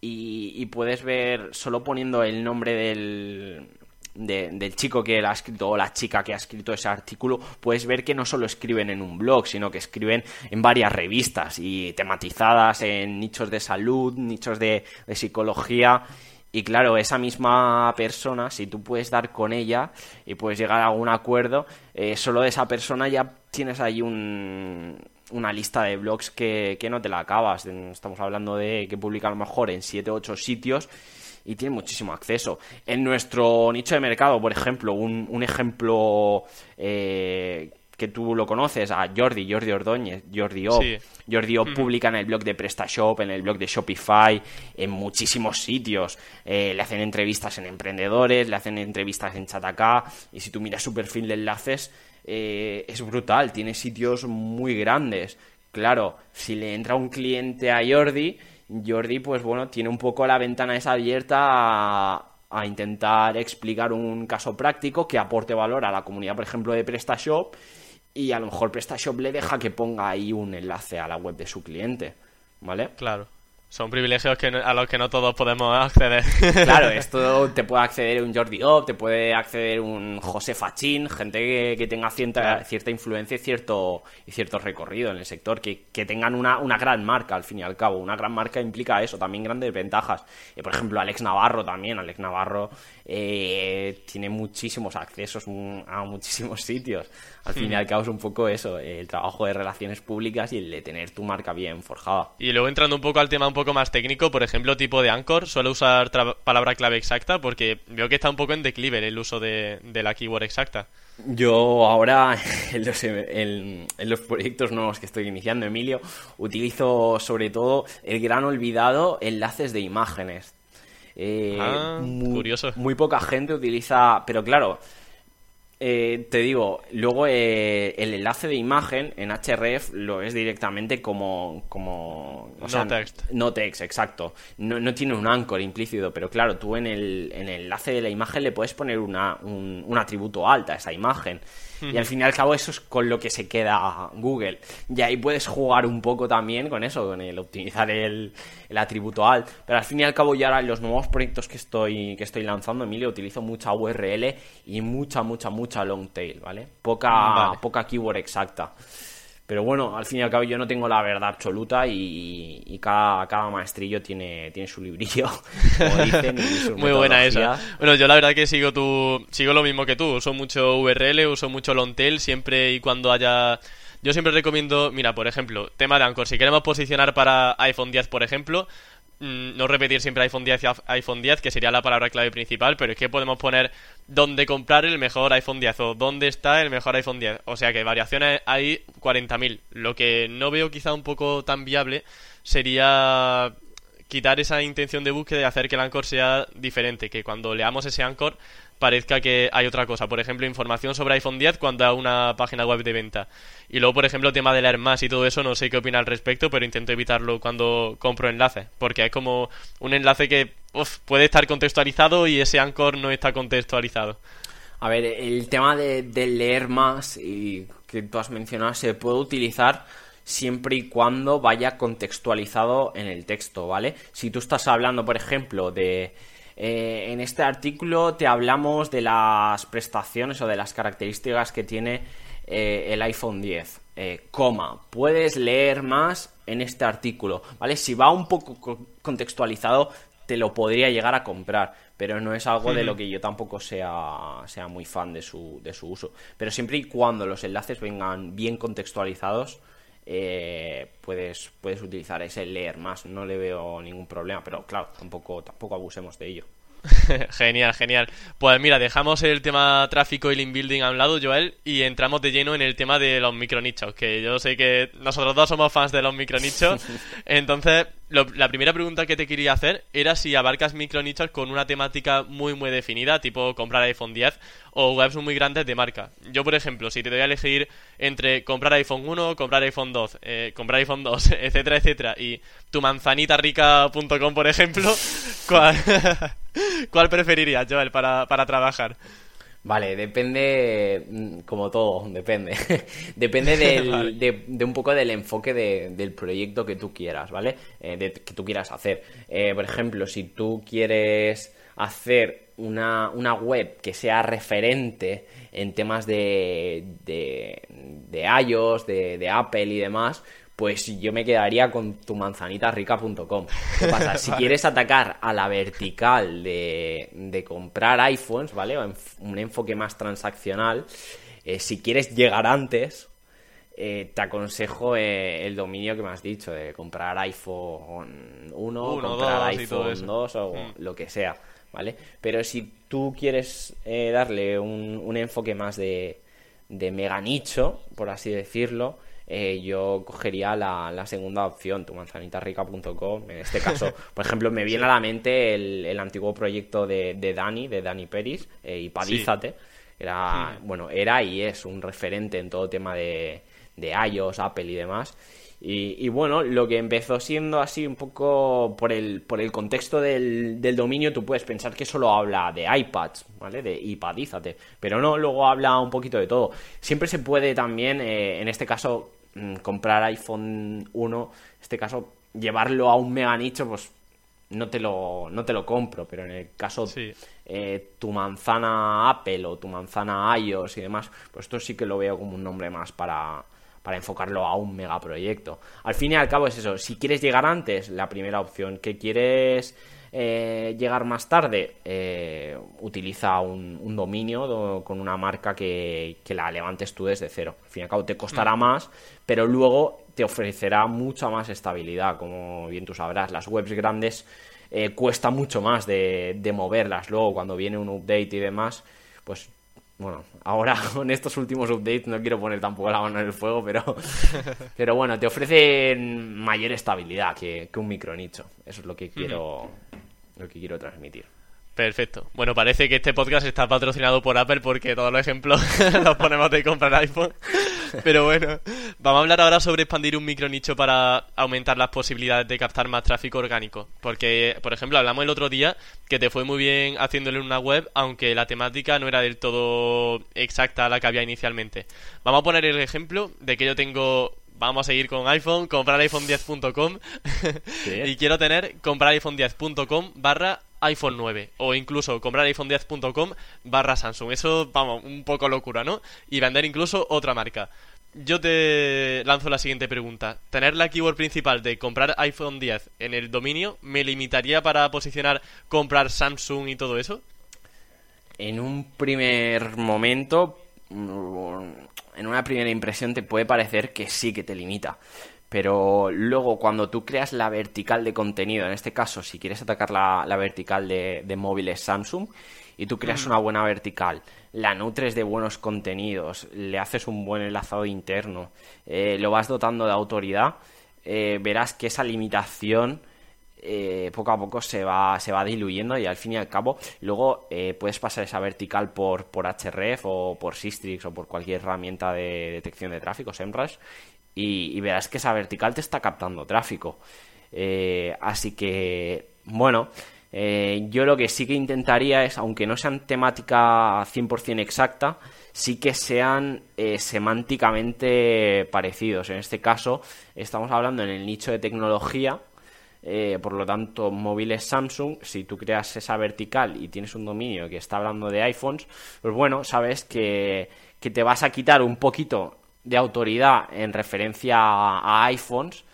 y, y puedes ver, solo poniendo el nombre del, de- del chico que la ha escrito o la chica que ha escrito ese artículo, puedes ver que no solo escriben en un blog, sino que escriben en varias revistas y tematizadas en nichos de salud, nichos de, de psicología. Y claro, esa misma persona, si tú puedes dar con ella y puedes llegar a un acuerdo, eh, solo de esa persona ya tienes ahí un, una lista de blogs que, que no te la acabas. Estamos hablando de que publica a lo mejor en 7 o 8 sitios y tiene muchísimo acceso. En nuestro nicho de mercado, por ejemplo, un, un ejemplo eh, que tú lo conoces, a Jordi, Jordi Ordóñez, Jordi O. Sí. Jordi O publica en el blog de PrestaShop, en el blog de Shopify, en muchísimos sitios. Eh, le hacen entrevistas en emprendedores, le hacen entrevistas en Chatacá. Y si tú miras su perfil de enlaces, eh, es brutal. Tiene sitios muy grandes. Claro, si le entra un cliente a Jordi, Jordi, pues bueno, tiene un poco la ventana esa abierta a, a intentar explicar un caso práctico que aporte valor a la comunidad, por ejemplo, de PrestaShop y a lo mejor PrestaShop le deja que ponga ahí un enlace a la web de su cliente, ¿vale? Claro. Son privilegios que no- a los que no todos podemos acceder. [LAUGHS] Claro, esto te puede acceder un Jordi Op, te puede acceder un José Fachín, gente que, que tenga cierta, Claro. cierta influencia y cierto, y cierto recorrido en el sector, que, que tengan una, una gran marca al fin y al cabo. Una gran marca implica eso, también grandes ventajas. Eh, por ejemplo, Alex Navarro también, Alex Navarro eh, tiene muchísimos accesos mm, a muchísimos [LAUGHS] sitios. Al fin y al cabo es un poco eso, el trabajo de relaciones públicas y el de tener tu marca bien forjada. Y luego entrando un poco al tema un poco más técnico, por ejemplo, tipo de Anchor, suele usar palabra clave exacta porque veo que está un poco en declive el uso de, de la keyword exacta. Yo ahora, [LAUGHS] en los, en- en los proyectos nuevos que estoy iniciando, Emilio, utilizo sobre todo el gran olvidado enlaces de imágenes. Eh, Ah, muy, curioso. Muy poca gente utiliza, pero claro, eh, te digo, luego eh, el enlace de imagen en href lo es directamente como... como o No text. No text, exacto. No, no tiene un anchor implícito, pero claro, tú en el, en el enlace de la imagen le puedes poner una, un, un atributo alta a esa imagen. Y al fin y al cabo eso es con lo que se queda Google. Y ahí puedes jugar un poco también con eso, con el optimizar el, el atributo alt. Pero al fin y al cabo ya ahora en los nuevos proyectos que estoy, que estoy lanzando, Emilio, utilizo mucha URL y mucha, mucha, mucha long tail, ¿vale? Poca, Vale. poca keyword exacta. Pero bueno, al fin y al cabo yo no tengo la verdad absoluta y, y cada, cada maestrillo tiene, tiene su librillo, [LAUGHS] como dicen, y [LAUGHS] Muy buena esa. Bueno, yo la verdad que sigo tu, sigo lo mismo que tú. Uso mucho URL, uso mucho Longtail siempre y cuando haya. Yo siempre recomiendo, mira, por ejemplo, tema de Anchor. Si queremos posicionar para iPhone 10, por ejemplo, no repetir siempre iPhone 10 y iPhone 10, que sería la palabra clave principal, pero es que podemos poner dónde comprar el mejor iPhone 10 o dónde está el mejor iPhone 10. O sea que variaciones hay 40.000. Lo que no veo quizá un poco tan viable sería quitar esa intención de búsqueda y hacer que el Anchor sea diferente, que cuando leamos ese Anchor parezca que hay otra cosa. Por ejemplo, información sobre iPhone 10 cuando a una página web de venta. Y luego, por ejemplo, tema de leer más y todo eso, no sé qué opina al respecto, pero intento evitarlo cuando compro enlaces, porque es como un enlace que puede estar contextualizado y ese Anchor no está contextualizado. A ver, el tema de, de leer más y que tú has mencionado se puede utilizar siempre y cuando vaya contextualizado en el texto, ¿vale? Si tú estás hablando, por ejemplo, de... eh, en este artículo te hablamos de las prestaciones o de las características que tiene eh, el iPhone 10. eh, coma, puedes leer más en este artículo, ¿vale? Si va un poco co- contextualizado, te lo podría llegar a comprar, pero no es algo de lo que yo tampoco sea, sea muy fan de su, de su uso. Pero siempre y cuando los enlaces vengan bien contextualizados, eh, puedes, puedes utilizar ese leer más, no le veo ningún problema, pero claro, tampoco, tampoco abusemos de ello. [LAUGHS] genial, genial. Pues mira, dejamos el tema tráfico y link building a un lado, Joel, y entramos de lleno en el tema de los micronichos, que yo sé que nosotros dos somos fans de los micronichos. [LAUGHS] Entonces, la primera pregunta que te quería hacer era si abarcas micronichos con una temática muy muy definida, tipo comprar iPhone 10 o webs muy grandes de marca. Yo, por ejemplo, si te doy a elegir entre comprar iPhone 1, comprar iPhone 2, eh, comprar iPhone 2, [LAUGHS] etcétera, etcétera, y tu manzanitarrica.com, por ejemplo, [LAUGHS] ¿cuál, [LAUGHS] ¿cuál preferirías, Joel, para, para trabajar? Vale, depende, mm, como todo, depende. [LAUGHS] depende [LAUGHS] de, un poco del enfoque del proyecto que tú quieras, ¿vale? Eh, que tú quieras hacer. Eh, por ejemplo, si tú quieres hacer una, una, web que sea referente en temas de, de, de iOS, de, de Apple y demás, pues yo me quedaría con tu manzanitarrica.com. ¿Qué pasa? Si [LAUGHS] quieres atacar a la vertical de, comprar iPhones, ¿vale? un enfoque más transaccional, eh, si quieres llegar antes, eh, te aconsejo eh, el dominio que me has dicho, de comprar iPhone 1, comprar iPhone 2 o mm. lo que sea, ¿vale? Pero si tú quieres darle un, un, enfoque más de, de mega nicho, por así decirlo, eh, yo cogería la, segunda opción, tu manzanitarrica.com. En este caso, [LAUGHS] por ejemplo, me viene a la mente el, antiguo proyecto de, Dani, de Dani Peris, eh, y Padízate. Era, bueno, era y es un referente en todo tema de, de iOS, Apple y demás. Y, bueno, lo que empezó siendo así un poco por el, por el contexto del, dominio, tú puedes pensar que solo habla de iPads, ¿vale? De iPadízate. Pero no, luego habla un poquito de todo. Siempre se puede también, eh, en este caso, mm, comprar iPhone 1, en este caso, llevarlo a un mega nicho, pues no te lo, no te lo compro, pero en el caso eh, tu manzana Apple o tu manzana iOS y demás, pues esto sí que lo veo como un nombre más para para enfocarlo a un megaproyecto. Al fin y al cabo es eso, si quieres llegar antes, la primera opción, que quieres eh, llegar más tarde, eh, utiliza un, dominio con una marca que, la levantes tú desde cero. Al fin y al cabo te costará mm. más, pero luego te ofrecerá mucha más estabilidad, como bien tú sabrás. Las webs grandes eh, cuesta mucho más de, de moverlas. Luego cuando viene un update y demás, pues bueno, ahora [LAUGHS] con estos últimos updates no quiero poner tampoco la mano en el fuego, pero, [LAUGHS] pero bueno, te ofrecen mayor estabilidad que, que un micronicho. Eso es lo que quiero, lo que quiero transmitir. Perfecto. Bueno, parece que este podcast está patrocinado por Apple porque todos los ejemplos [LAUGHS] los ponemos de comprar iPhone. Pero bueno, vamos a hablar ahora sobre expandir un micronicho para aumentar las posibilidades de captar más tráfico orgánico. Porque, por ejemplo, hablamos el otro día que te fue muy bien haciéndole una web, aunque la temática no era del todo exacta a la que había inicialmente. Vamos a poner el ejemplo de que yo tengo vamos a seguir con iPhone, comprar iPhone10.com [LAUGHS] y quiero tener comprar iPhone10.com barra iPhone 9 o incluso comprar iPhone10.com barra Samsung. Eso, vamos, un poco locura, ¿no? Y vender incluso otra marca. Yo te lanzo la siguiente pregunta. ¿Tener la keyword principal de comprar iPhone 10 en el dominio me limitaría para posicionar comprar Samsung y todo eso? En un primer momento, en una primera impresión te puede parecer que sí que te limita. Pero luego cuando tú creas la vertical de contenido, en este caso si quieres atacar la, vertical de, móviles Samsung y tú creas una buena vertical, la nutres de buenos contenidos, le haces un buen enlazado interno, eh, lo vas dotando de autoridad, eh, verás que esa limitación eh, poco a poco se va, se va diluyendo y al fin y al cabo luego puedes pasar esa vertical por, por href o por Sistrix o por cualquier herramienta de detección de tráfico, SEMrush, y, verás que esa vertical te está captando tráfico. Eh, así que, bueno, eh, yo lo que sí que intentaría es, aunque no sean temática 100% exacta, sí que sean eh, semánticamente parecidos. En este caso, estamos hablando en el nicho de tecnología. por lo tanto, móviles Samsung, si tú creas esa vertical y tienes un dominio que está hablando de iPhones, pues bueno, sabes que, que te vas a quitar un poquito de autoridad en referencia a, iPhones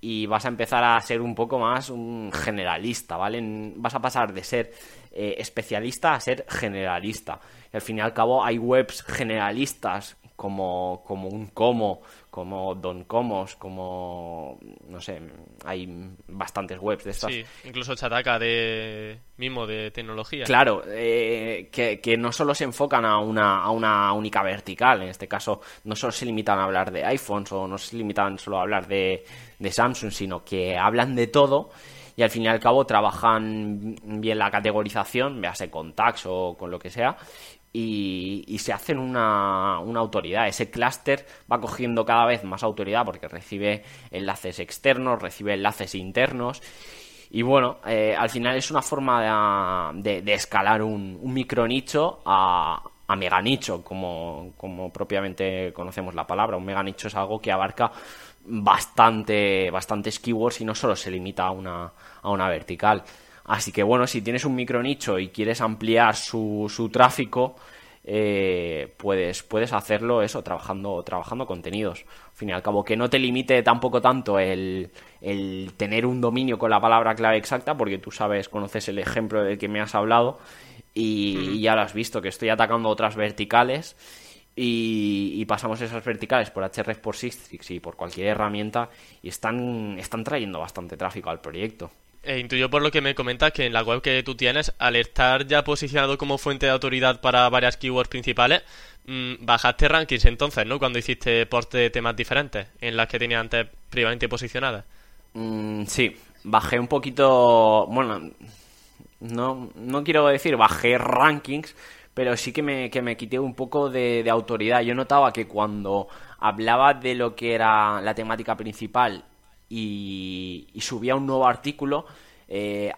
y vas a empezar a ser un poco más un generalista, ¿vale? Vas a pasar de ser eh, especialista a ser generalista. al fin y al cabo hay webs generalistas como, como un como, como Don Comos, como, no sé, hay bastantes webs de estas. Sí, incluso Chataka de mismo de tecnología. Claro, eh, que, no solo se enfocan a una, a una única vertical, en este caso no solo se limitan a hablar de iPhones o no se limitan solo a hablar de, de Samsung, sino que hablan de todo y al fin y al cabo trabajan bien la categorización, véase con tags o con lo que sea, y, se hacen una, autoridad. Ese clúster va cogiendo cada vez más autoridad porque recibe enlaces externos, recibe enlaces internos. Y bueno, eh, al final es una forma de, escalar un, un micronicho a, a meganicho, como, como propiamente conocemos la palabra. Un meganicho es algo que abarca bastante, bastantes keywords y no solo se limita a una, a una vertical. Así que bueno, si tienes un micro nicho y quieres ampliar su, su tráfico, eh, puedes, puedes hacerlo eso, trabajando, trabajando contenidos. Al fin y al cabo, que no te limite tampoco tanto el, el tener un dominio con la palabra clave exacta, porque tú sabes, conoces el ejemplo del que me has hablado y, ya lo has visto, que estoy atacando otras verticales y, pasamos esas verticales por Href, por Sistrix y por cualquier herramienta y están, están trayendo bastante tráfico al proyecto. E intuyo por lo que me comentas que en la web que tú tienes, al estar ya posicionado como fuente de autoridad para varias keywords principales, mm, bajaste rankings entonces, ¿no? Cuando hiciste posts de temas diferentes en las que tenías antes previamente posicionadas. Mm, sí, bajé un poquito, bueno, no, no quiero decir bajé rankings, pero sí que me, que me quité un poco de, de autoridad. Yo notaba que cuando hablaba de lo que era la temática principal y, subía un nuevo artículo. Eh,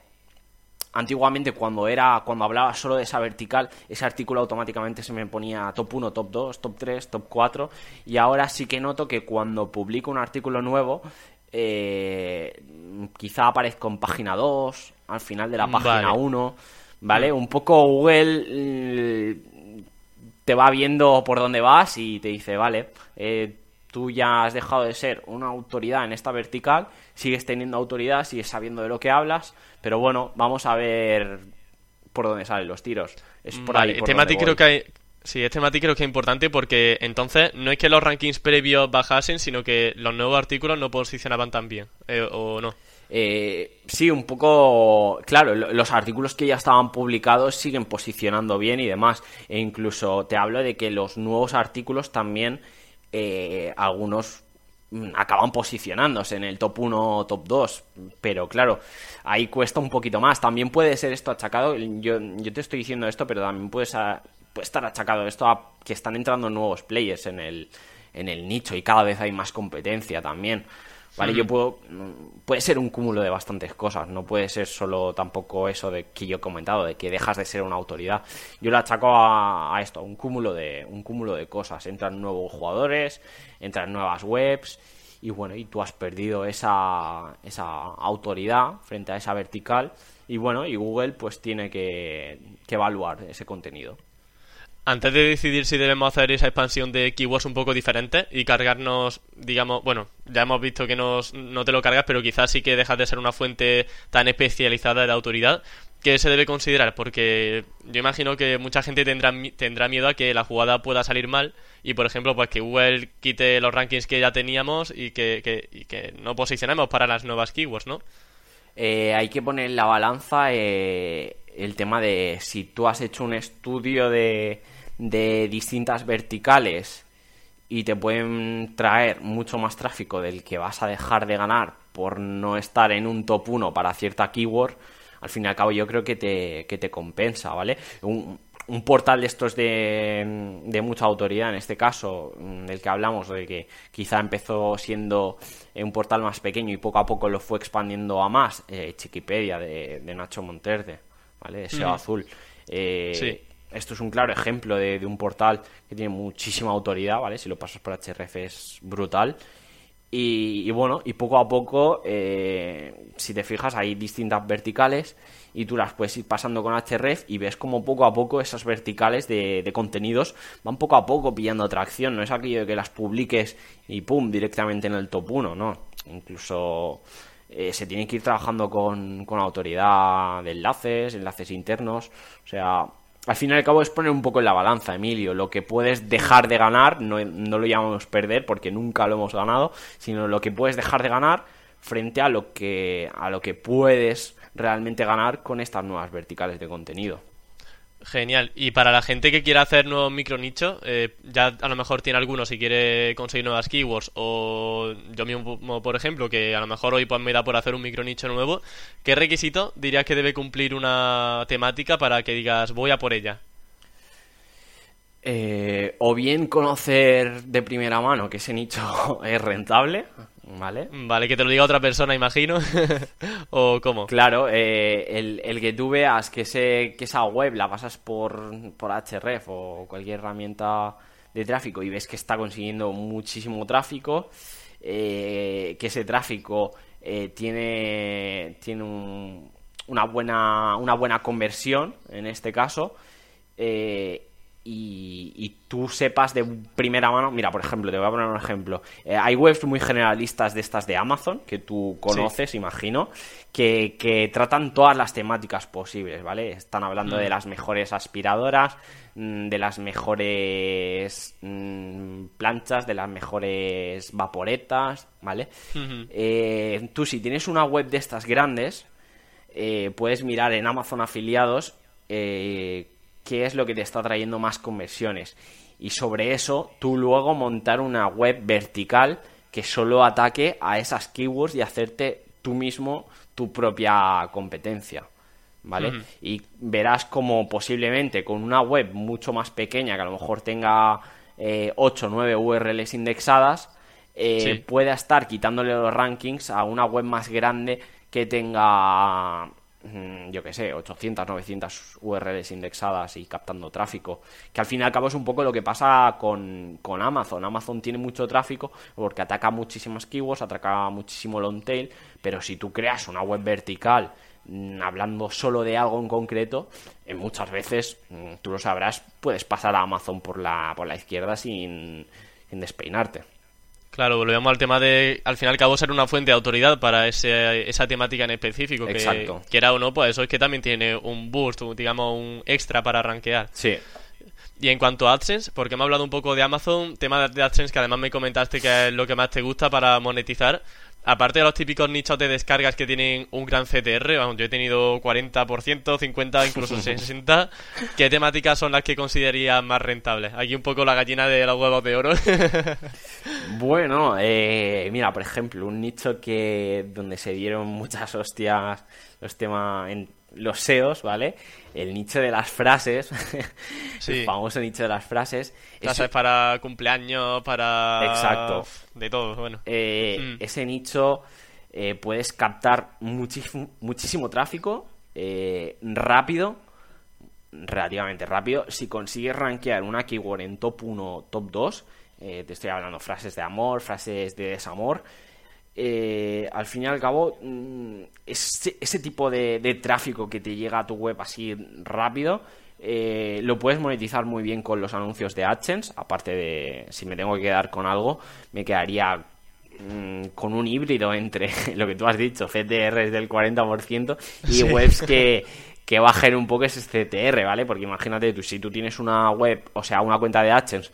antiguamente cuando era cuando hablaba solo de esa vertical, ese artículo automáticamente se me ponía top 1, top 2, top 3, top 4 y ahora sí que noto que cuando publico un artículo nuevo eh, quizá aparezca en página 2, al final de la página 1, ¿vale? Un poco Google eh, te va viendo por dónde vas y te dice, vale, eh, tú ya has dejado de ser una autoridad en esta vertical, sigues teniendo autoridad, sigues sabiendo de lo que hablas, pero bueno, vamos a ver por dónde salen los tiros. Es por ahí. Por este creo que hay... Sí, este matiz creo que es importante porque entonces no es que los rankings previos bajasen, sino que los nuevos artículos no posicionaban tan bien, eh, ¿o no? Eh, sí, un poco. Claro, los artículos que ya estaban publicados siguen posicionando bien y demás. E incluso te hablo de que los nuevos artículos también eh, algunos mm, acaban posicionándose en el top 1 o top 2, pero claro, ahí cuesta un poquito más. También puede ser esto achacado, yo, te estoy diciendo esto, pero también puede, puede estar achacado esto a que están entrando nuevos players en el, en el nicho y cada vez hay más competencia también. Vale, yo puedo. Puede ser un cúmulo de bastantes cosas, no puede ser solo tampoco eso de que yo he comentado, de que dejas de ser una autoridad. Yo lo achaco a, esto, a un cúmulo de, un cúmulo de cosas. Entran nuevos jugadores, entran nuevas webs, y bueno, y tú has perdido esa, esa autoridad frente a esa vertical, y bueno, y Google pues tiene que evaluar ese contenido antes de decidir si debemos hacer esa expansión de keywords un poco diferente y cargarnos, digamos, bueno, ya hemos visto que no te lo cargas, pero quizás sí que dejas de ser una fuente tan especializada de autoridad, ¿qué se debe considerar? Porque yo imagino que mucha gente tendrá, tendrá miedo a que la jugada pueda salir mal y, por ejemplo, pues que Google quite los rankings que ya teníamos y que, que, no posicionemos para las nuevas keywords, ¿no? Eh, hay que poner en la balanza eh, el tema de si tú has hecho un estudio de de distintas verticales y te pueden traer mucho más tráfico del que vas a dejar de ganar por no estar en un top 1 para cierta keyword, al fin y al cabo yo creo que te, que te compensa, ¿vale? Un, un portal de estos de, de, mucha autoridad, en este caso, del que hablamos, de que quizá empezó siendo un portal más pequeño y poco a poco lo fue expandiendo a más, eh, Chiquipedia de, Nacho Monterde, ¿vale? SEO azul. Eh, sí esto es un claro ejemplo de, un portal que tiene muchísima autoridad, ¿vale? Si lo pasas por HRF es brutal. Y, bueno, y poco a poco, eh, si te fijas, hay distintas verticales y tú las puedes ir pasando con HRF y ves como poco a poco esas verticales de, contenidos van poco a poco pillando atracción. No es aquello de que las publiques y pum, directamente en el top 1, ¿no? Incluso eh, se tiene que ir trabajando con, con autoridad de enlaces, enlaces internos. O sea, al fin y al cabo es poner un poco en la balanza, Emilio. Lo que puedes dejar de ganar, no, no lo llamamos perder porque nunca lo hemos ganado, sino lo que puedes dejar de ganar frente a lo que, a lo que puedes realmente ganar con estas nuevas verticales de contenido. Genial. Y para la gente que quiera hacer nuevos micronichos, eh, ya a lo mejor tiene algunos si quiere conseguir nuevas keywords, o yo mismo, por ejemplo, que a lo mejor hoy pues me da por hacer un micronicho nuevo, ¿qué requisito dirías que debe cumplir una temática para que digas voy a por ella? Eh, o bien conocer de primera mano que ese nicho [LAUGHS] es rentable, ¿vale? Vale, que te lo diga otra persona, imagino. [LAUGHS] ¿O cómo? Claro, eh, el, que tú veas que, ese, que esa web la pasas por, por Href o cualquier herramienta de tráfico y ves que está consiguiendo muchísimo tráfico, eh, que ese tráfico tiene, tiene una, buena, una buena conversión, en este caso, y, tú sepas de primera mano, mira, por ejemplo, te voy a poner un ejemplo. Eh, hay webs muy generalistas de estas de Amazon, que tú conoces, imagino, que, tratan todas las temáticas posibles, ¿vale? Están hablando de mm. las mejores aspiradoras, mm, de las mejores mm, planchas, de las mejores vaporetas, ¿vale? Eh, tú si tienes una web de estas grandes, eh, puedes mirar en Amazon afiliados qué es lo que te está trayendo más conversiones. Y sobre eso, tú luego montar una web vertical que solo ataque a esas keywords y hacerte tú mismo tu propia competencia. ¿Vale? Y verás como posiblemente con una web mucho más pequeña, que a lo mejor tenga eh, 8 o 9 URLs indexadas, eh, pueda estar quitándole los rankings a una web más grande que tenga yo que sé, 800, 900 URLs indexadas y captando tráfico. Que al fin y al cabo es un poco lo que pasa con, Amazon. Amazon tiene mucho tráfico porque ataca muchísimas keywords, ataca muchísimo long tail, pero si tú creas una web vertical mm, hablando solo de algo en concreto, en muchas veces, mm, tú lo sabrás, puedes pasar a Amazon por la, por la izquierda sin despeinarte. Claro, volvemos al tema de, al fin y al cabo, ser una fuente de autoridad para ese, esa temática en específico. Que, quiera o no, pues eso es que también tiene un boost, digamos, un extra para rankear. Sí. Y en cuanto a AdSense, porque me ha hablado un poco de Amazon, tema de AdSense que además me comentaste que es lo que más te gusta para monetizar. Aparte de los típicos nichos de descargas que tienen un gran CTR, vamos, yo he tenido 40%, 50, incluso [LAUGHS] 60, ¿qué temáticas son las que considerarías más rentables? Aquí un poco la gallina de los huevos de oro. [LAUGHS] bueno, eh, mira, por ejemplo, un nicho que donde se dieron muchas hostias los temas en los SEOs, ¿vale? El nicho de las frases, [LAUGHS] el famoso nicho de las frases. Frases para cumpleaños, para... Exacto. De todo, bueno. Eh, mm. Ese nicho eh, puedes captar muchísimo, muchísimo tráfico eh, rápido, relativamente rápido. Si consigues rankear una keyword en top 1, top 2, te estoy hablando frases de amor, frases de desamor, eh, al fin y al cabo, mm, ese, tipo de, tráfico que te llega a tu web así rápido, eh, lo puedes monetizar muy bien con los anuncios de AdSense. Aparte de, si me tengo que quedar con algo, me quedaría mm, con un híbrido entre [LAUGHS] lo que tú has dicho, CTR del 40% y webs que, [LAUGHS] que bajen un poco ese CTR, ¿vale? Porque imagínate, tú, si tú tienes una web, o sea, una cuenta de AdSense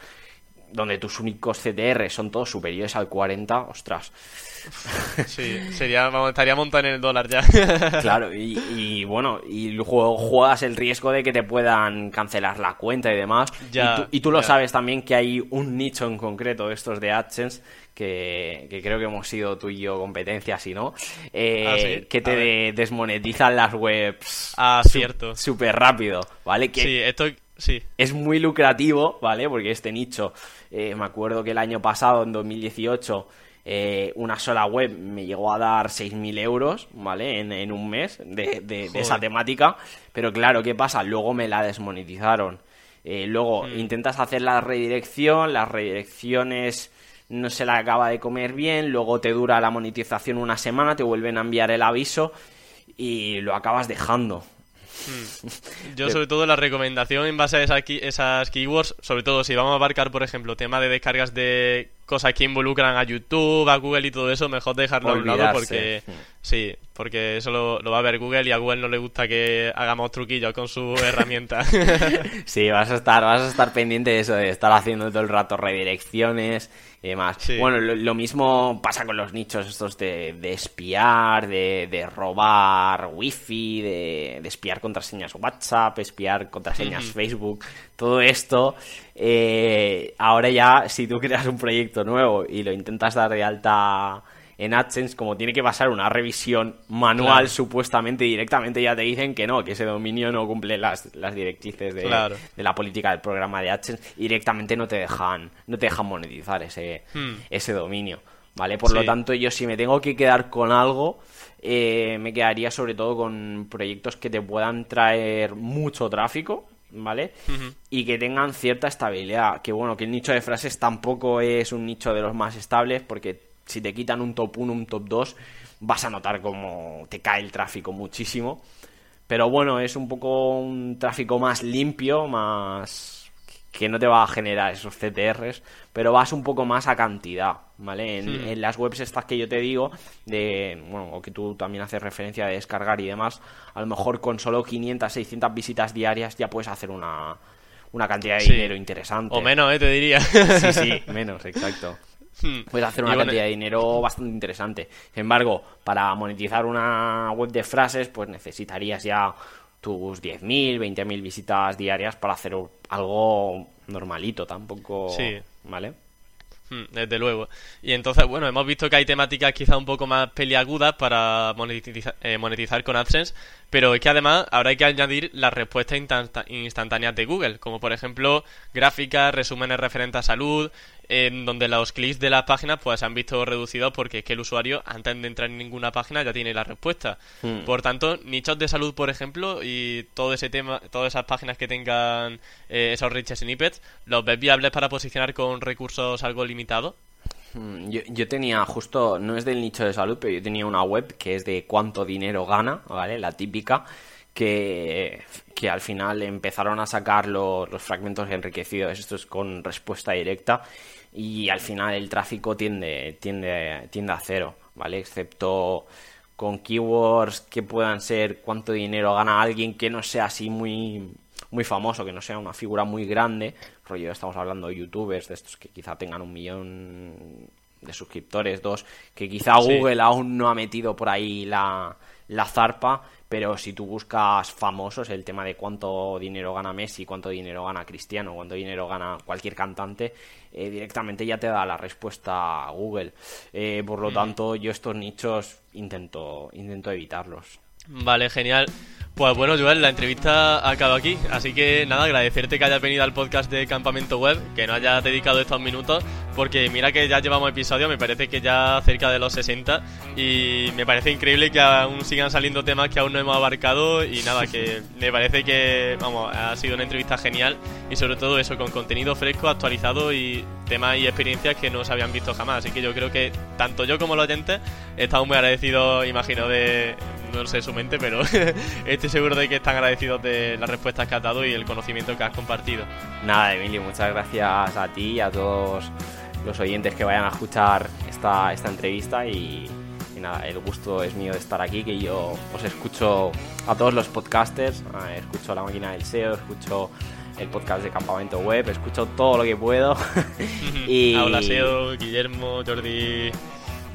donde tus únicos CTR son todos superiores al 40, ostras. [LAUGHS] Sí, sería, estaría montado en el dólar ya. [LAUGHS] Claro, y, bueno, y luego juegas el riesgo de que te puedan cancelar la cuenta y demás. y tú, lo sabes también que hay un nicho en concreto de estos de AdSense que, creo que hemos sido tú y yo competencia, si no, eh, ah, que te desmonetizan las webs. Ah, cierto. Súper rápido, ¿vale? Que sí, esto sí. Es muy lucrativo, ¿vale? Porque este nicho, eh, me acuerdo que el año pasado, en 2018, eh, una sola web me llegó a dar 6.000 euros, ¿vale? En, un mes de, esa temática. Pero claro, ¿qué pasa? Luego me la desmonetizaron. Eh, luego mm. intentas hacer la redirección, las redirecciones no se la acaba de comer bien, luego te dura la monetización una semana, te vuelven a enviar el aviso y lo acabas dejando. Hmm. [LAUGHS] Yo sobre todo la recomendación en base a esas, esas keywords, sobre todo si vamos a abarcar, por ejemplo, tema de descargas de cosas que involucran a YouTube, a Google y todo eso, mejor dejarlo a un lado porque sí, porque eso lo, va a ver Google y a Google no le gusta que hagamos truquillos con su [LAUGHS] herramienta. sí, vas a estar, vas a estar pendiente de eso, de estar haciendo todo el rato redirecciones y demás. Bueno, lo, mismo pasa con los nichos estos de, espiar, de, robar wifi, de, de, espiar contraseñas WhatsApp, espiar contraseñas Facebook, todo esto. Eh, ahora ya, si tú creas un proyecto nuevo y lo intentas dar de alta en AdSense, como tiene que pasar una revisión manual, supuestamente directamente ya te dicen que no, que ese dominio no cumple las, las directrices de, de, la política del programa de AdSense, y directamente no te dejan, no te dejan monetizar ese, hmm. ese dominio. ¿Vale? Por lo tanto, yo si me tengo que quedar con algo, eh, me quedaría sobre todo con proyectos que te puedan traer mucho tráfico, ¿vale? Y que tengan cierta estabilidad. Que bueno, que el nicho de frases tampoco es un nicho de los más estables, porque si te quitan un top 1, un top 2, vas a notar como te cae el tráfico muchísimo. Pero bueno, es un poco un tráfico más limpio, más que no te va a generar esos CTRs, pero vas un poco más a cantidad, ¿vale? En, las webs estas que yo te digo, de, bueno, o que tú también haces referencia de descargar y demás, a lo mejor con solo 500, 600 visitas diarias ya puedes hacer una, una cantidad de dinero interesante. O menos, ¿eh? Te diría. Sí, sí, menos, exacto. [LAUGHS] Hmm. Puedes hacer una cantidad de dinero bastante interesante. Sin embargo, para monetizar una web de frases, pues necesitarías ya tus 10.000, 20.000 visitas diarias para hacer algo normalito, tampoco. Sí. ¿Vale? Hmm, desde luego. Y entonces, bueno, hemos visto que hay temáticas quizá un poco más peliagudas para eh, monetizar, con AdSense, pero es que además ahora hay que añadir las respuestas instantáneas de Google, como por ejemplo gráficas, resúmenes referentes a salud, en donde los clics de las páginas pues se han visto reducidos porque es que el usuario antes de entrar en ninguna página ya tiene la respuesta. Hmm. Por tanto, nichos de salud, por ejemplo, y todo ese tema, todas esas páginas que tengan eh, esos rich snippets, ¿los ves viables para posicionar con recursos algo limitados? Hmm, yo, yo, tenía justo, no es del nicho de salud, pero yo tenía una web que es de cuánto dinero gana, ¿vale? La típica, que, que al final empezaron a sacar los, los fragmentos enriquecidos, estos con respuesta directa, y al final el tráfico tiende, tiende, tiende a cero, ¿vale? Excepto con keywords que puedan ser cuánto dinero gana alguien que no sea así muy, muy famoso, que no sea una figura muy grande, rollo estamos hablando de youtubers, de estos que quizá tengan un millón de suscriptores, dos, que quizá Google aún no ha metido por ahí la, la zarpa, pero si tú buscas famosos, el tema de cuánto dinero gana Messi, cuánto dinero gana Cristiano, cuánto dinero gana cualquier cantante, eh, directamente ya te da la respuesta a Google. Eh, por lo tanto, yo estos nichos intento, intento evitarlos. Vale, genial. Pues bueno, Joel, la entrevista ha acabado aquí, así que nada, agradecerte que hayas venido al podcast de Campamento Web, que nos hayas dedicado estos minutos, porque mira que ya llevamos episodios, me parece que ya cerca de los 60, y me parece increíble que aún sigan saliendo temas que aún no hemos abarcado, y nada, que [LAUGHS] me parece que, vamos, ha sido una entrevista genial, y sobre todo eso, con contenido fresco, actualizado, y temas y experiencias que no se habían visto jamás, así que yo creo que tanto yo como los oyentes estamos muy agradecidos, imagino, de no sé su mente, pero [LAUGHS] estoy seguro de que están agradecidos de las respuestas que has dado y el conocimiento que has compartido. Nada, Emilio, muchas gracias a ti y a todos los oyentes que vayan a escuchar esta, esta entrevista y, nada, el gusto es mío de estar aquí, que yo os escucho a todos los podcasters, escucho La Máquina del SEO, escucho el podcast de Campamento Web, escucho todo lo que puedo. [LAUGHS] [LAUGHS] y... Habla SEO, Guillermo, Jordi...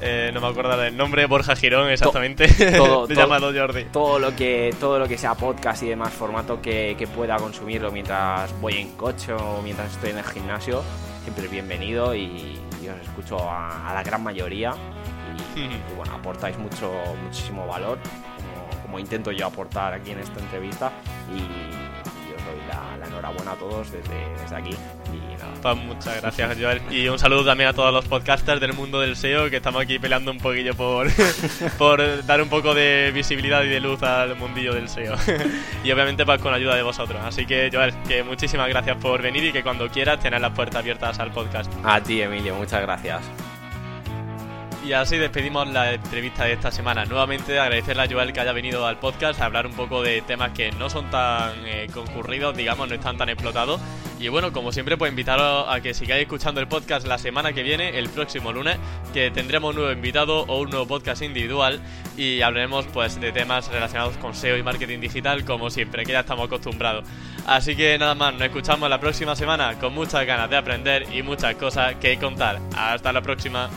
Eh, no me acuerdo del nombre, Borja Girón, exactamente. Todo, [LAUGHS] llamado Jordi. Todo lo, que, todo lo que sea podcast y demás formato que, pueda consumirlo mientras voy en coche o mientras estoy en el gimnasio, siempre bienvenido y yo os escucho a, la gran mayoría. Y, bueno, aportáis mucho, muchísimo valor, como, como intento yo aportar aquí en esta entrevista. Y la, enhorabuena a todos desde, desde aquí. Y nada. Pues muchas gracias, Joel. Y un saludo también a todos los podcasters del mundo del SEO que estamos aquí peleando un poquillo por, [LAUGHS] por dar un poco de visibilidad y de luz al mundillo del SEO. [LAUGHS] y obviamente pues con ayuda de vosotros. Así que, Joel, que muchísimas gracias por venir y que cuando quieras tenés las puertas abiertas al podcast. A ti, Emilio, muchas gracias. Y así despedimos la entrevista de esta semana. Nuevamente agradecerle a Joel que haya venido al podcast a hablar un poco de temas que no son tan eh, concurridos, digamos, no están tan explotados Y bueno, como siempre, pues invitaros a que sigáis escuchando el podcast la semana que viene, el próximo lunes, que tendremos un nuevo invitado o un nuevo podcast individual y hablaremos pues de temas relacionados con SEO y marketing digital, como siempre, que ya estamos acostumbrados. Así que nada más, nos escuchamos la próxima semana con muchas ganas de aprender y muchas cosas que contar. Hasta la próxima.